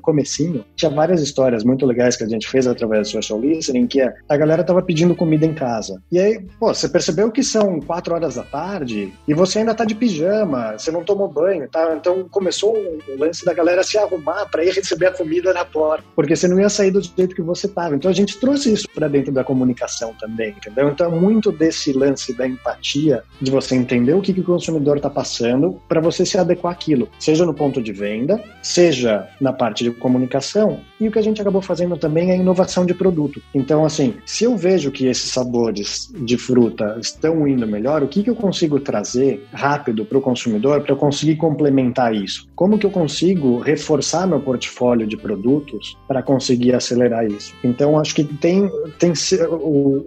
tinha várias histórias muito legais que a gente fez através do social listening, que é, a galera tava pedindo comida em casa. E aí, pô, você percebeu que são quatro horas da tarde e você ainda tá de pijama, você não tomou banho, tá? Então começou o lance da galera se arrumar para ir receber a comida na porta, porque você não ia sair do jeito que você tava. Então a gente trouxe isso para dentro da comunicação também, entendeu? Então é muito desse lance da empatia, de você entender o que, que o consumidor está passando para você se adequar àquilo, seja no ponto de venda, seja na parte de comunicação. E o que a gente acabou fazendo também é inovação de produto. Então, assim, se eu vejo que esses sabores de fruta estão indo melhor, o que, que eu consigo trazer rápido para o consumidor para eu conseguir complementar isso? Como que eu consigo reforçar meu portfólio de produtos para conseguir acelerar isso? Então, acho que tem, tem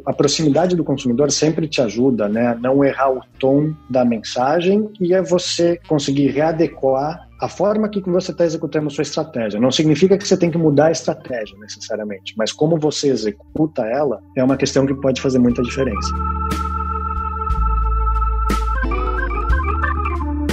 a proximidade do consumidor sempre te ajuda, né? Não errar o tom da mensagem e é você conseguir readequar a forma que você está executando a sua estratégia. Não significa que você tem que mudar a estratégia necessariamente, mas como você executa ela é uma questão que pode fazer muita diferença.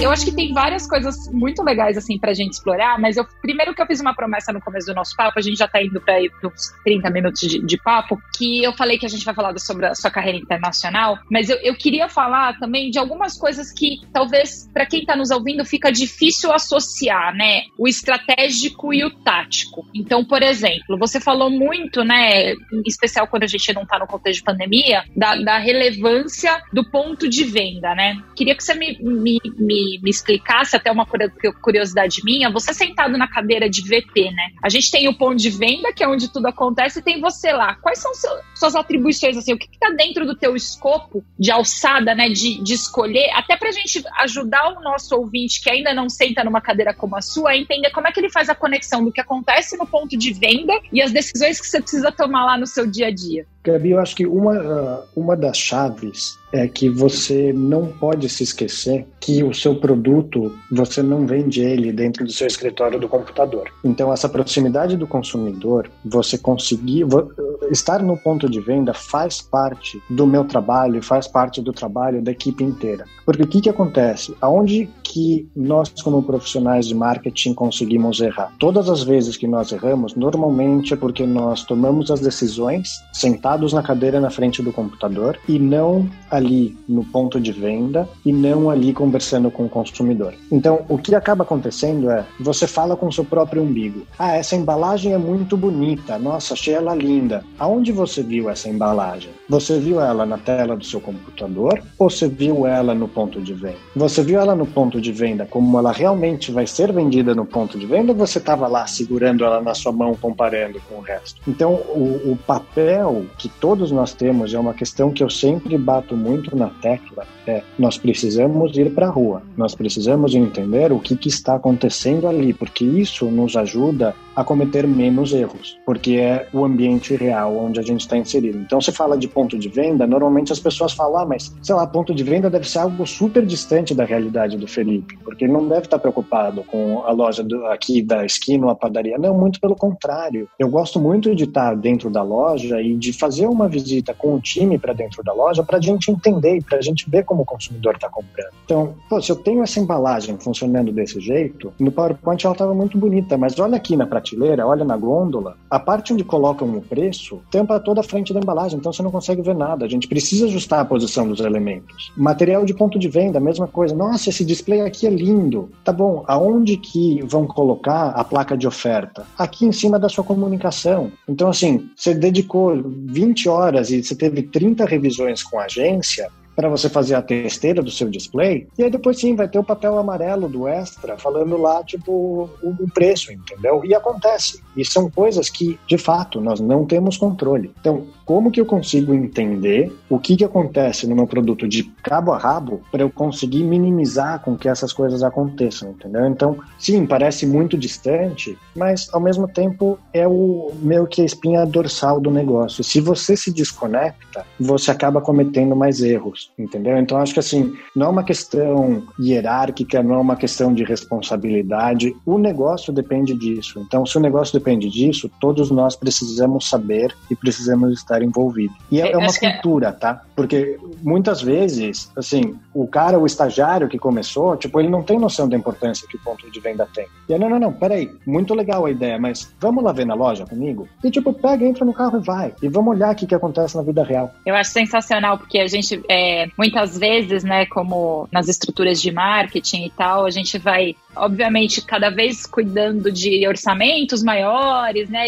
Eu acho que tem várias coisas muito legais, assim, pra gente explorar, mas eu, primeiro que eu fiz uma promessa no começo do nosso papo, a gente já tá indo pra uns 30 minutos de, de, papo, que eu falei que a gente vai falar sobre a sua carreira internacional, mas eu, eu queria falar também de algumas coisas que talvez, para quem tá nos ouvindo, fica difícil associar, né? O estratégico e o tático. Então, por exemplo, você falou muito, né, em especial quando a gente não tá no contexto de pandemia, da, da relevância do ponto de venda, né? Queria que você me, me, me me, explicasse, até uma curiosidade minha, você sentado na cadeira de VP, né? A gente tem o ponto de venda, que é onde tudo acontece, e tem você lá. Quais são seu, suas atribuições, assim, o que está dentro do teu escopo de alçada, né, de, de escolher, até para a gente ajudar o nosso ouvinte que ainda não senta numa cadeira como a sua, a entender como é que ele faz a conexão do que acontece no ponto de venda e as decisões que você precisa tomar lá no seu dia a dia. Gabi, eu acho que uma, ah, uma das chaves é que você não pode se esquecer que o seu produto, você não vende ele dentro do seu escritório do computador. Então, essa proximidade do consumidor, você conseguir estar no ponto de venda faz parte do meu trabalho, faz parte do trabalho da equipe inteira. Porque o que, que acontece? Aonde que nós, como profissionais de marketing, conseguimos errar? Todas as vezes que nós erramos, normalmente é porque nós tomamos as decisões sentados na cadeira na frente do computador e não ali no ponto de venda e não ali conversando com o consumidor. Então, o que acaba acontecendo é, você fala com o seu próprio umbigo. Ah, essa embalagem é muito bonita. Nossa, achei ela linda. Aonde você viu essa embalagem? Você viu ela na tela do seu computador ou você viu ela no ponto de venda? Você viu ela no ponto de venda como ela realmente vai ser vendida no ponto de venda ou você estava lá segurando ela na sua mão comparando com o resto? Então, o, o papel que todos nós temos é uma questão que eu sempre bato muito na tecla é nós precisamos ir para a rua, nós precisamos entender o que, que está acontecendo ali, porque isso nos ajuda a cometer menos erros, porque é o ambiente real onde a gente está inserido. Então, se fala de ponto de venda, normalmente as pessoas falam, ah, mas sei lá, ponto de venda deve ser algo super distante da realidade do Felipe, porque ele não deve estar preocupado com a loja do, aqui da esquina ou a padaria. Não, muito pelo contrário. Eu gosto muito de estar dentro da loja e de fazer uma visita com o time para dentro da loja para a gente entender e para a gente ver como o consumidor está comprando. Então, pô, se eu tenho essa embalagem funcionando desse jeito, no PowerPoint ela estava muito bonita, mas olha aqui na prateleira, olha na gôndola, a parte onde colocam o preço tampa toda a frente da embalagem, então você não consegue ver nada. A gente precisa ajustar a posição dos elementos. Material de ponto de venda, mesma coisa. Nossa, esse display aqui é lindo. Tá bom, aonde que vão colocar a placa de oferta? Aqui em cima da sua comunicação. Então, assim, você dedicou 20 horas e você teve 30 revisões com a agência, para você fazer a testeira do seu display. E aí depois sim vai ter o papel amarelo do extra falando lá, tipo, o, o preço, entendeu? E acontece. E são coisas que, de fato, nós não temos controle. Então, como que eu consigo entender o que, que acontece no meu produto de cabo a rabo para eu conseguir minimizar com que essas coisas aconteçam, entendeu? Então, sim, parece muito distante, mas ao mesmo tempo é o meio que a espinha dorsal do negócio. Se você se desconecta, você acaba cometendo mais erros entendeu? Então acho que assim, não é uma questão hierárquica, não é uma questão de responsabilidade, o negócio depende disso. Então se o negócio depende disso, todos nós precisamos saber e precisamos estar envolvidos. E é, é uma é cultura, tá? Porque muitas vezes, assim, o cara, o estagiário que começou, tipo, ele não tem noção da importância que o ponto de venda tem. E aí, não, não, não, peraí, muito legal a ideia, mas vamos lá ver na loja comigo? E tipo, pega, entra no carro e vai. E vamos olhar o que, que acontece na vida real. Eu acho sensacional, porque a gente, é, muitas vezes, né, como nas estruturas de marketing e tal, a gente vai obviamente, cada vez cuidando de orçamentos maiores, né?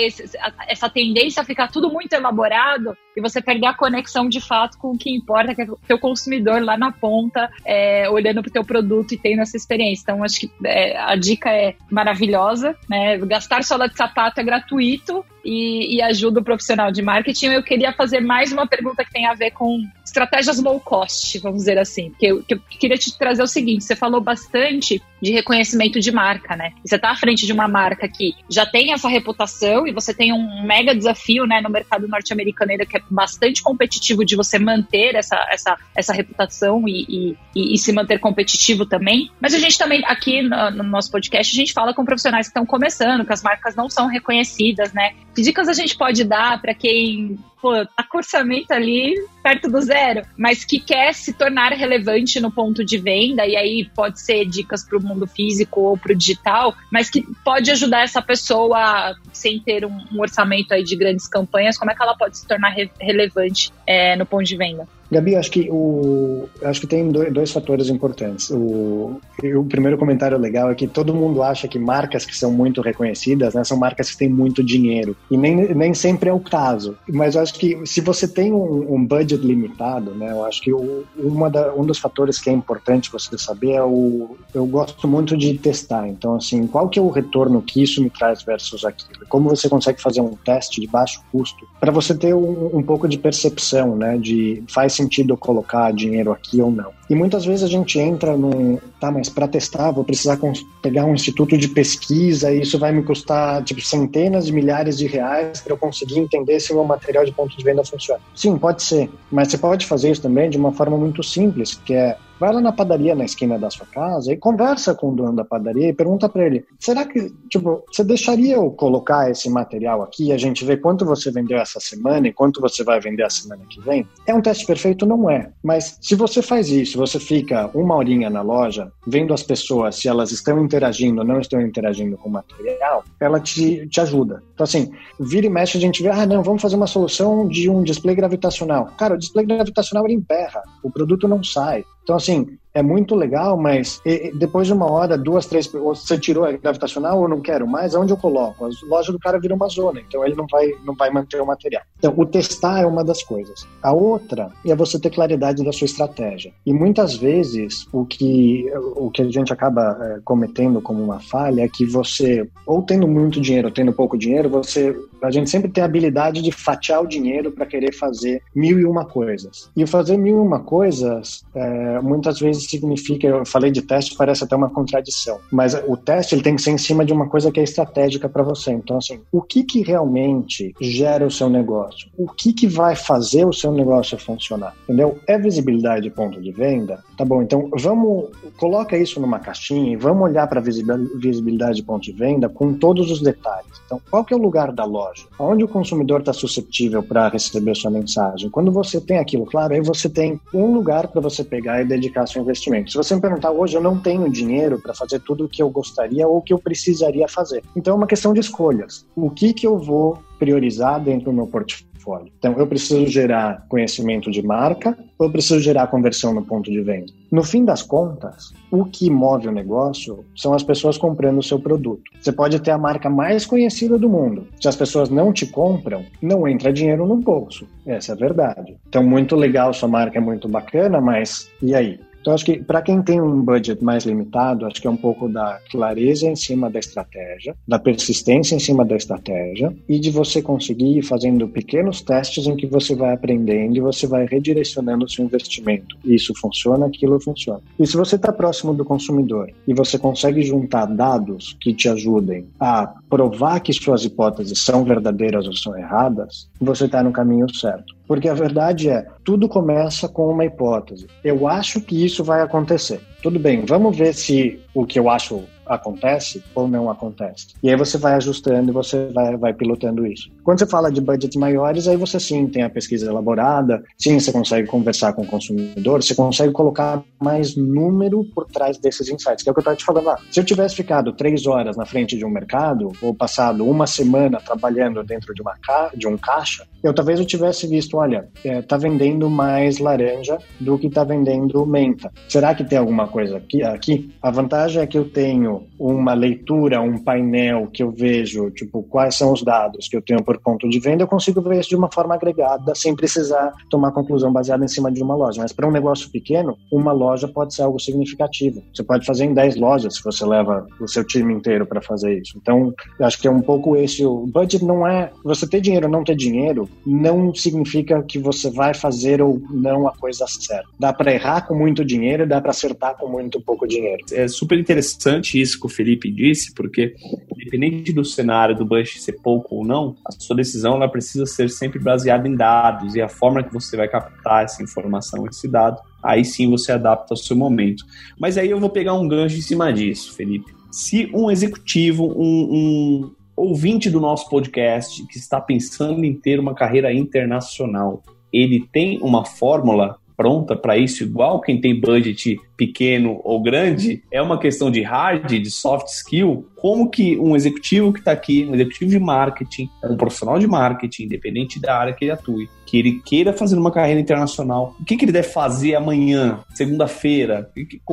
essa tendência a ficar tudo muito elaborado e você perder a conexão de fato com o que importa, que é o teu consumidor lá na ponta, é, olhando para o teu produto e tendo essa experiência. Então, acho que é, a dica é maravilhosa, né? Gastar sola de sapato é gratuito e, e, ajuda o profissional de marketing. Eu queria fazer mais uma pergunta que tem a ver com estratégias low cost, vamos dizer assim. Que eu, que eu queria te trazer o seguinte: você falou bastante de reconhecimento de marca, né? você está à frente de uma marca que já tem essa reputação e você tem um mega desafio, né, no mercado norte-americano ainda que é bastante competitivo de você manter essa, essa, essa reputação e, e, e, se manter competitivo também. Mas a gente também, aqui no, no nosso podcast, a gente fala com profissionais que estão começando, que as marcas não são reconhecidas, né? Que dicas a gente pode dar para quem pô, tá orçamento ali perto do zero, mas que quer se tornar relevante no ponto de venda, e aí pode ser dicas para o mundo físico ou para o digital, mas que pode ajudar essa pessoa sem ter um, um, orçamento aí de grandes campanhas, como é que ela pode se tornar re relevante é, no ponto de venda? Gabi, acho que o acho que tem dois, dois fatores importantes. O, o primeiro comentário legal é que todo mundo acha que marcas que são muito reconhecidas, né, são marcas que têm muito dinheiro e nem, nem sempre é o caso. Mas acho que se você tem um, um budget limitado, né, eu acho que o, uma da, um dos fatores que é importante você saber é o eu gosto muito de testar. Então assim, qual que é o retorno que isso me traz versus aquilo? Como você consegue fazer um teste de baixo custo para você ter um, um pouco de percepção, né, de faz sentido colocar dinheiro aqui ou não. E muitas vezes a gente entra num, tá, mas para testar vou precisar pegar um instituto de pesquisa e isso vai me custar tipo centenas de milhares de reais para eu conseguir entender se o meu material de ponto de venda funciona. Sim, pode ser, mas você pode fazer isso também de uma forma muito simples, que é vai lá na padaria na esquina da sua casa e conversa com o dono da padaria e pergunta para ele: será que, tipo, você deixaria eu colocar esse material aqui e a gente vê quanto você vendeu essa semana e quanto você vai vender a semana que vem? É um teste perfeito? Não é. Mas se você faz isso, você fica uma horinha na loja vendo as pessoas se elas estão interagindo ou não estão interagindo com o material, ela te, te ajuda. Então, assim, vira e mexe a gente vê, ah, não, vamos fazer uma solução de um display gravitacional. Cara, o display gravitacional ele emperra, o produto não sai. Então, assim, é muito legal, mas depois de uma hora, duas, três, você tirou a gravitacional ou não quero mais, aonde eu coloco? A loja do cara vira uma zona, então ele não vai, não vai manter o material. Então, o testar é uma das coisas. A outra é você ter claridade da sua estratégia. E muitas vezes, o que, o que a gente acaba é, cometendo como uma falha é que você, ou tendo muito dinheiro ou tendo pouco dinheiro, você, a gente sempre tem a habilidade de fatiar o dinheiro para querer fazer mil e uma coisas. E fazer mil e uma coisas, é, muitas vezes vezes significa, eu falei de teste, parece até uma contradição, mas o teste ele tem que ser em cima de uma coisa que é estratégica para você. Então, assim, o que que realmente gera o seu negócio? O que que vai fazer o seu negócio funcionar? Entendeu? É visibilidade de ponto de venda? Tá bom, então vamos, coloca isso numa caixinha e vamos olhar para visibilidade de ponto de venda com todos os detalhes. Então, qual que é o lugar da loja? Onde o consumidor está suscetível para receber sua mensagem? Quando você tem aquilo claro, aí você tem um lugar para você pegar e dedicar seu investimento. Se você me perguntar hoje, eu não tenho dinheiro para fazer tudo o que eu gostaria ou que eu precisaria fazer. Então é uma questão de escolhas. O que que eu vou priorizar dentro do meu portfólio? Então, eu preciso gerar conhecimento de marca ou eu preciso gerar conversão no ponto de venda? No fim das contas, o que move o negócio são as pessoas comprando o seu produto. Você pode ter a marca mais conhecida do mundo. Se as pessoas não te compram, não entra dinheiro no bolso. Essa é a verdade. Então, muito legal, sua marca é muito bacana, mas e aí? Então, acho que para quem tem um budget mais limitado, acho que é um pouco da clareza em cima da estratégia, da persistência em cima da estratégia e de você conseguir ir fazendo pequenos testes em que você vai aprendendo e você vai redirecionando o seu investimento. Isso funciona, aquilo funciona. E se você está próximo do consumidor e você consegue juntar dados que te ajudem a provar que suas hipóteses são verdadeiras ou são erradas, você está no caminho certo. Porque a verdade é, tudo começa com uma hipótese. Eu acho que isso vai acontecer. Tudo bem, vamos ver se o que eu acho acontece ou não acontece. E aí você vai ajustando e você vai, vai pilotando isso. Quando você fala de budgets maiores, aí você sim tem a pesquisa elaborada, sim você consegue conversar com o consumidor, você consegue colocar mais número por trás desses insights, que é o que eu estava te falando lá. Se eu tivesse ficado três horas na frente de um mercado, ou passado uma semana trabalhando dentro de, uma ca de um caixa, eu talvez eu tivesse visto, olha, é, tá vendendo mais laranja do que tá vendendo menta. Será que tem alguma coisa aqui? aqui? A vantagem é que eu tenho uma leitura, um painel que eu vejo, tipo, quais são os dados que eu tenho por ponto de venda, eu consigo ver isso de uma forma agregada, sem precisar tomar conclusão baseada em cima de uma loja. Mas para um negócio pequeno, uma loja pode ser algo significativo. Você pode fazer em 10 lojas se você leva o seu time inteiro para fazer isso. Então, eu acho que é um pouco esse. O budget não é. Você ter dinheiro ou não ter dinheiro não significa que você vai fazer ou não a coisa certa. Dá para errar com muito dinheiro dá para acertar com muito pouco dinheiro. É super interessante isso isso que o Felipe disse, porque independente do cenário do Bush ser pouco ou não, a sua decisão ela precisa ser sempre baseada em dados e a forma que você vai captar essa informação, esse dado, aí sim você adapta ao seu momento. Mas aí eu vou pegar um gancho em cima disso, Felipe. Se um executivo, um, um ouvinte do nosso podcast que está pensando em ter uma carreira internacional, ele tem uma fórmula pronta para isso, igual quem tem budget pequeno ou grande, é uma questão de hard, de soft skill, como que um executivo que está aqui, um executivo de marketing, um profissional de marketing, independente da área que ele atue, que ele queira fazer uma carreira internacional, o que, que ele deve fazer amanhã, segunda-feira?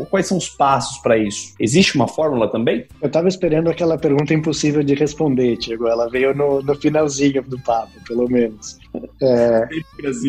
Quais são os passos para isso? Existe uma fórmula também? Eu estava esperando aquela pergunta impossível de responder, Tiago. Ela veio no, no finalzinho do papo, pelo menos. É,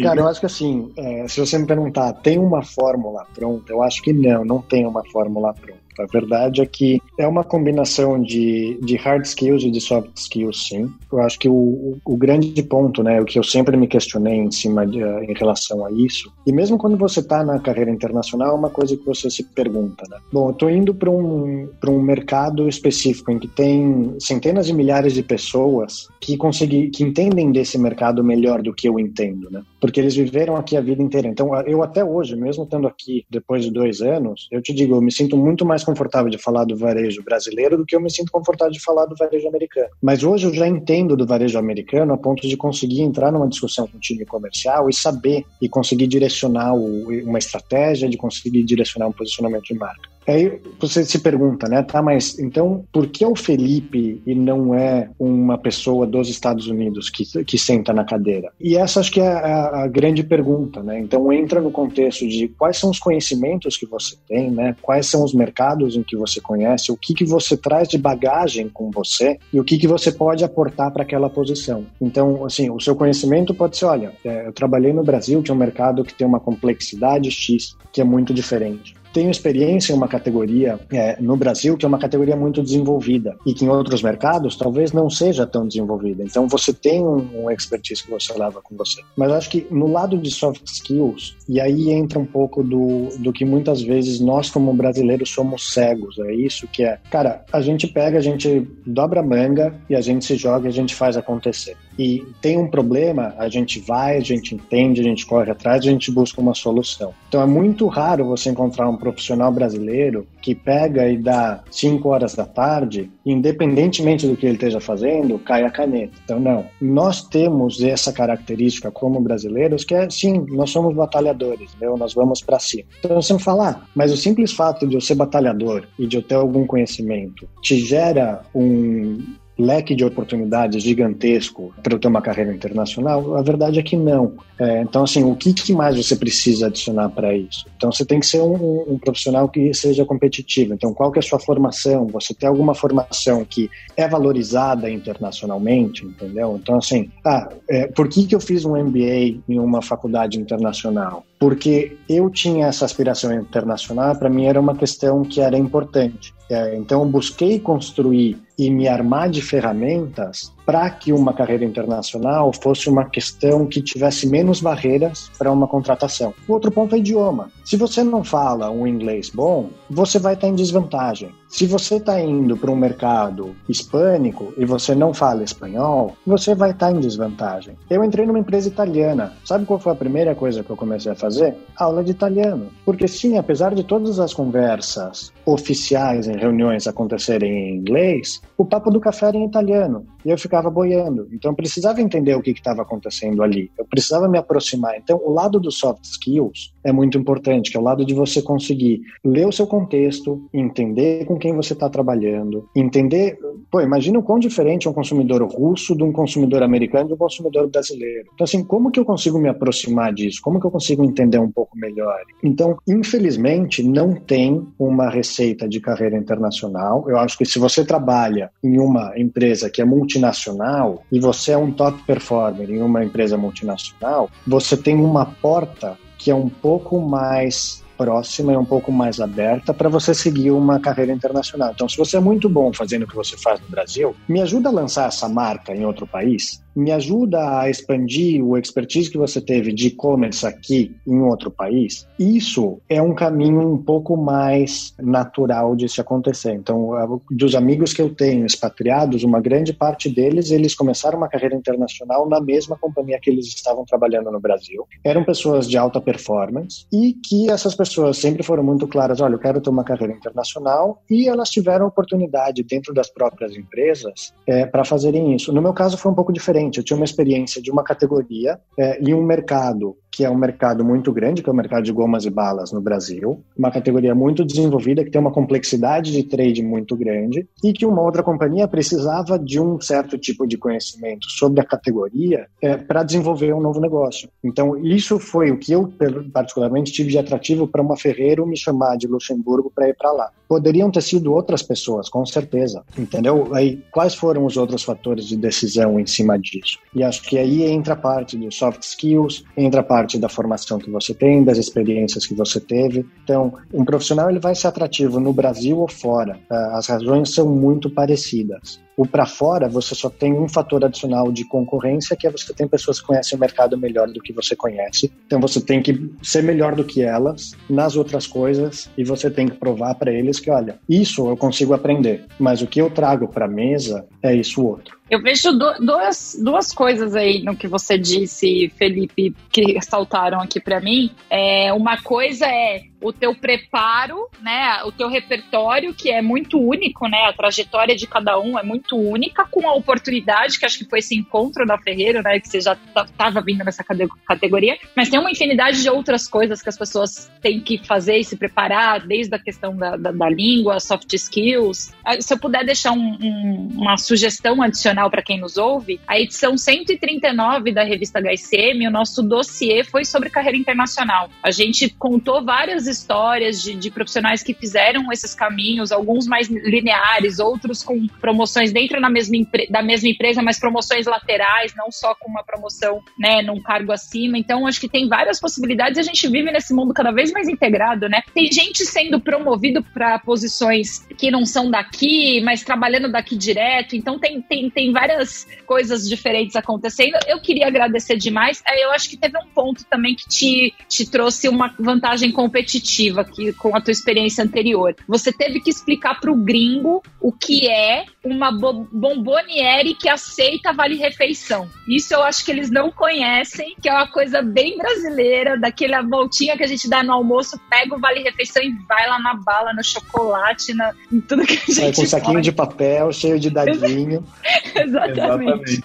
cara, eu acho que assim, é, se você me perguntar, tem uma fórmula pronta? Eu acho que não, não tem uma fórmula pronta. A verdade é que é uma combinação de, de hard skills e de soft skills, sim. Eu acho que o, o grande ponto, né, o que eu sempre me questionei em cima de, em relação a isso, e mesmo quando você está na carreira internacional, é uma coisa que você se pergunta, né? Bom, eu estou indo para um, um mercado específico em que tem centenas de milhares de pessoas que, consegui, que entendem desse mercado melhor do que eu entendo, né? Porque eles viveram aqui a vida inteira. Então, eu até hoje, mesmo estando aqui depois de dois anos, eu te digo, eu me sinto muito mais confortável de falar do varejo brasileiro do que eu me sinto confortável de falar do varejo americano. Mas hoje eu já entendo do varejo americano a ponto de conseguir entrar numa discussão com o time comercial e saber e conseguir direcionar uma estratégia, de conseguir direcionar um posicionamento de marca. Aí você se pergunta, né? Tá, mas então por que o Felipe e não é uma pessoa dos Estados Unidos que, que senta na cadeira? E essa acho que é a, a grande pergunta, né? Então entra no contexto de quais são os conhecimentos que você tem, né? Quais são os mercados em que você conhece, o que, que você traz de bagagem com você e o que, que você pode aportar para aquela posição. Então, assim, o seu conhecimento pode ser, olha, é, eu trabalhei no Brasil, que é um mercado que tem uma complexidade X, que é muito diferente tenho experiência em uma categoria é, no Brasil que é uma categoria muito desenvolvida e que em outros mercados talvez não seja tão desenvolvida. Então você tem um, um expertise que você leva com você. Mas acho que no lado de soft skills, e aí entra um pouco do, do que muitas vezes nós como brasileiros somos cegos. É isso que é. Cara, a gente pega, a gente dobra a manga e a gente se joga e a gente faz acontecer. E tem um problema, a gente vai, a gente entende, a gente corre atrás, a gente busca uma solução. Então é muito raro você encontrar um profissional brasileiro que pega e dá 5 horas da tarde, independentemente do que ele esteja fazendo, cai a caneta. Então, não. Nós temos essa característica como brasileiros, que é, sim, nós somos batalhadores, entendeu? nós vamos para cima. Então, você me ah, mas o simples fato de eu ser batalhador e de eu ter algum conhecimento te gera um leque de oportunidades gigantesco para eu ter uma carreira internacional? A verdade é que não. É, então, assim, o que, que, mais você precisa adicionar para isso? Então, você tem que ser um, um, profissional que seja competitivo. Então, qual que é a sua formação? Você tem alguma formação que é valorizada internacionalmente, entendeu? Então, assim, ah, é, por que, que eu fiz um MBA em uma faculdade internacional? Porque eu tinha essa aspiração internacional, para mim era uma questão que era importante. É, então, eu busquei construir e me armar de ferramentas para que uma carreira internacional fosse uma questão que tivesse menos barreiras para uma contratação. O outro ponto é idioma. Se você não fala um inglês bom, você vai estar em desvantagem. Se você está indo para um mercado hispânico e você não fala espanhol, você vai estar em desvantagem. Eu entrei numa empresa italiana. Sabe qual foi a primeira coisa que eu comecei a fazer? Aula de italiano. Porque sim, apesar de todas as conversas oficiais em reuniões acontecerem em inglês, o papo do café era em italiano e eu ficava boiando. Então eu precisava entender o que estava acontecendo ali. Eu precisava me aproximar. Então o lado dos soft skills é muito importante, que é o lado de você conseguir ler o seu contexto, entender com quem você está trabalhando, entender. Pô, imagina o quão diferente é um consumidor russo de um consumidor americano de um consumidor brasileiro. Então assim, como que eu consigo me aproximar disso? Como que eu consigo entender um pouco melhor? Então, infelizmente, não tem uma receita de carreira internacional. Eu acho que se você trabalha em uma empresa que é multinacional e você é um top performer em uma empresa multinacional, você tem uma porta que é um pouco mais próxima e um pouco mais aberta para você seguir uma carreira internacional. Então, se você é muito bom fazendo o que você faz no Brasil, me ajuda a lançar essa marca em outro país me ajuda a expandir o expertise que você teve de e-commerce aqui em outro país, isso é um caminho um pouco mais natural de se acontecer. Então, dos amigos que eu tenho expatriados, uma grande parte deles, eles começaram uma carreira internacional na mesma companhia que eles estavam trabalhando no Brasil. Eram pessoas de alta performance e que essas pessoas sempre foram muito claras, olha, eu quero ter uma carreira internacional e elas tiveram oportunidade dentro das próprias empresas é, para fazerem isso. No meu caso foi um pouco diferente diferente. Eu tinha uma experiência de uma categoria é, e um mercado que é um mercado muito grande, que é o mercado de gomas e balas no Brasil, uma categoria muito desenvolvida, que tem uma complexidade de trade muito grande, e que uma outra companhia precisava de um certo tipo de conhecimento sobre a categoria é, para desenvolver um novo negócio. Então, isso foi o que eu, particularmente, tive de atrativo para uma Ferreiro me chamar de Luxemburgo para ir para lá. Poderiam ter sido outras pessoas, com certeza, entendeu? Aí, quais foram os outros fatores de decisão em cima disso? E acho que aí entra a parte dos soft skills, entra a parte parte da formação que você tem, das experiências que você teve. Então, um profissional ele vai ser atrativo no Brasil ou fora. As razões são muito parecidas. O para fora, você só tem um fator adicional de concorrência, que é você tem pessoas que conhecem o mercado melhor do que você conhece. Então você tem que ser melhor do que elas nas outras coisas e você tem que provar para eles que, olha, isso eu consigo aprender, mas o que eu trago para a mesa é isso outro. Eu vejo duas, duas coisas aí no que você disse, Felipe, que ressaltaram aqui para mim. É, uma coisa é o teu preparo, né, o teu repertório, que é muito único, né, a trajetória de cada um é muito única, com a oportunidade, que acho que foi esse encontro da Ferreira, né, que você já estava vindo nessa categoria, mas tem uma infinidade de outras coisas que as pessoas têm que fazer e se preparar, desde a questão da, da, da língua, soft skills. Ah, se eu puder deixar um, um, uma sugestão adicional para quem nos ouve, a edição 139 da revista HSM, o nosso dossiê foi sobre carreira internacional. A gente contou várias histórias de, de profissionais que fizeram esses caminhos, alguns mais lineares, outros com promoções dentro da mesma, da mesma empresa, mas promoções laterais, não só com uma promoção né, num cargo acima. Então, acho que tem várias possibilidades. A gente vive nesse mundo cada vez mais integrado, né? Tem gente sendo promovido para posições que não são daqui, mas trabalhando daqui direto. Então, tem, tem, tem várias coisas diferentes acontecendo. Eu queria agradecer demais. Eu acho que teve um ponto também que te, te trouxe uma vantagem competitiva repetitiva que, com a tua experiência anterior. Você teve que explicar para o gringo o que é uma bomboniere que aceita vale-refeição. Isso eu acho que eles não conhecem, que é uma coisa bem brasileira, daquela voltinha que a gente dá no almoço, pega o vale-refeição e vai lá na bala, no chocolate, na, em tudo que a gente Vai com um saquinho de papel, cheio de dadinho. Exatamente.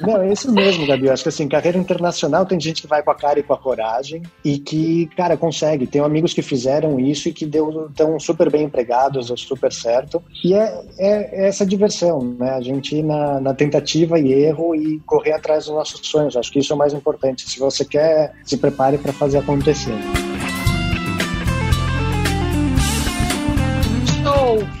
não, é isso mesmo, Gabi. Eu acho que assim, carreira internacional tem gente que vai com a cara e com a coragem e que, cara, consegue tenho amigos que fizeram isso e que deu, estão super bem empregados, deu super certo. E é, é, é essa diversão, né? A gente ir na, na, tentativa e erro e correr atrás dos nossos sonhos. Acho que isso é o mais importante. Se você quer, se prepare para fazer acontecer.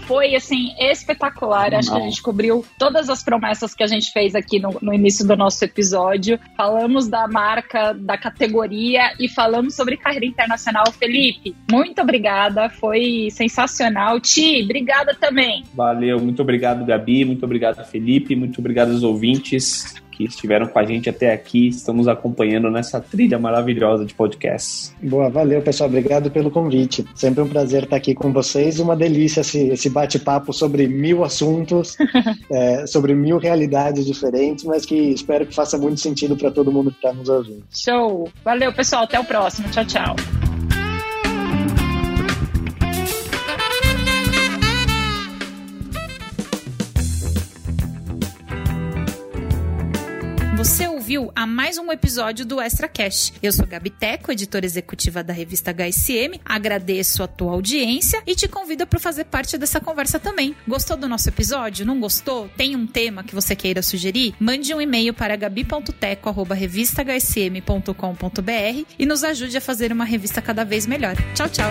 Foi assim espetacular. Acho que a gente cobriu todas as promessas que a gente fez aqui no, no, início do nosso episódio. Falamos da marca, da categoria e falamos sobre carreira internacional. Felipe, muito obrigada, foi sensacional. Ti, obrigada também. Valeu, muito obrigado, Gabi, muito obrigado, Felipe, muito obrigado aos ouvintes que estiveram com a gente até aqui, estamos acompanhando nessa trilha maravilhosa de podcasts. Boa, valeu pessoal, obrigado pelo convite. Sempre um prazer estar aqui com vocês, uma delícia esse, esse bate-papo sobre mil assuntos, é, sobre mil realidades diferentes, mas que espero que faça muito sentido para todo mundo que está nos ouvindo. Show! Valeu pessoal, até o próximo. Tchau, tchau. Ouviu a mais um episódio do Extra Cash. Eu sou Gabi Teco, editora executiva da revista HSM. Agradeço a tua audiência e te convido para fazer parte dessa conversa também. Gostou do nosso episódio? Não gostou? Tem um tema que você queira sugerir? Mande um e-mail para gabi.teco@revistahsm.com.br e nos ajude a fazer uma revista cada vez melhor. Tchau, tchau.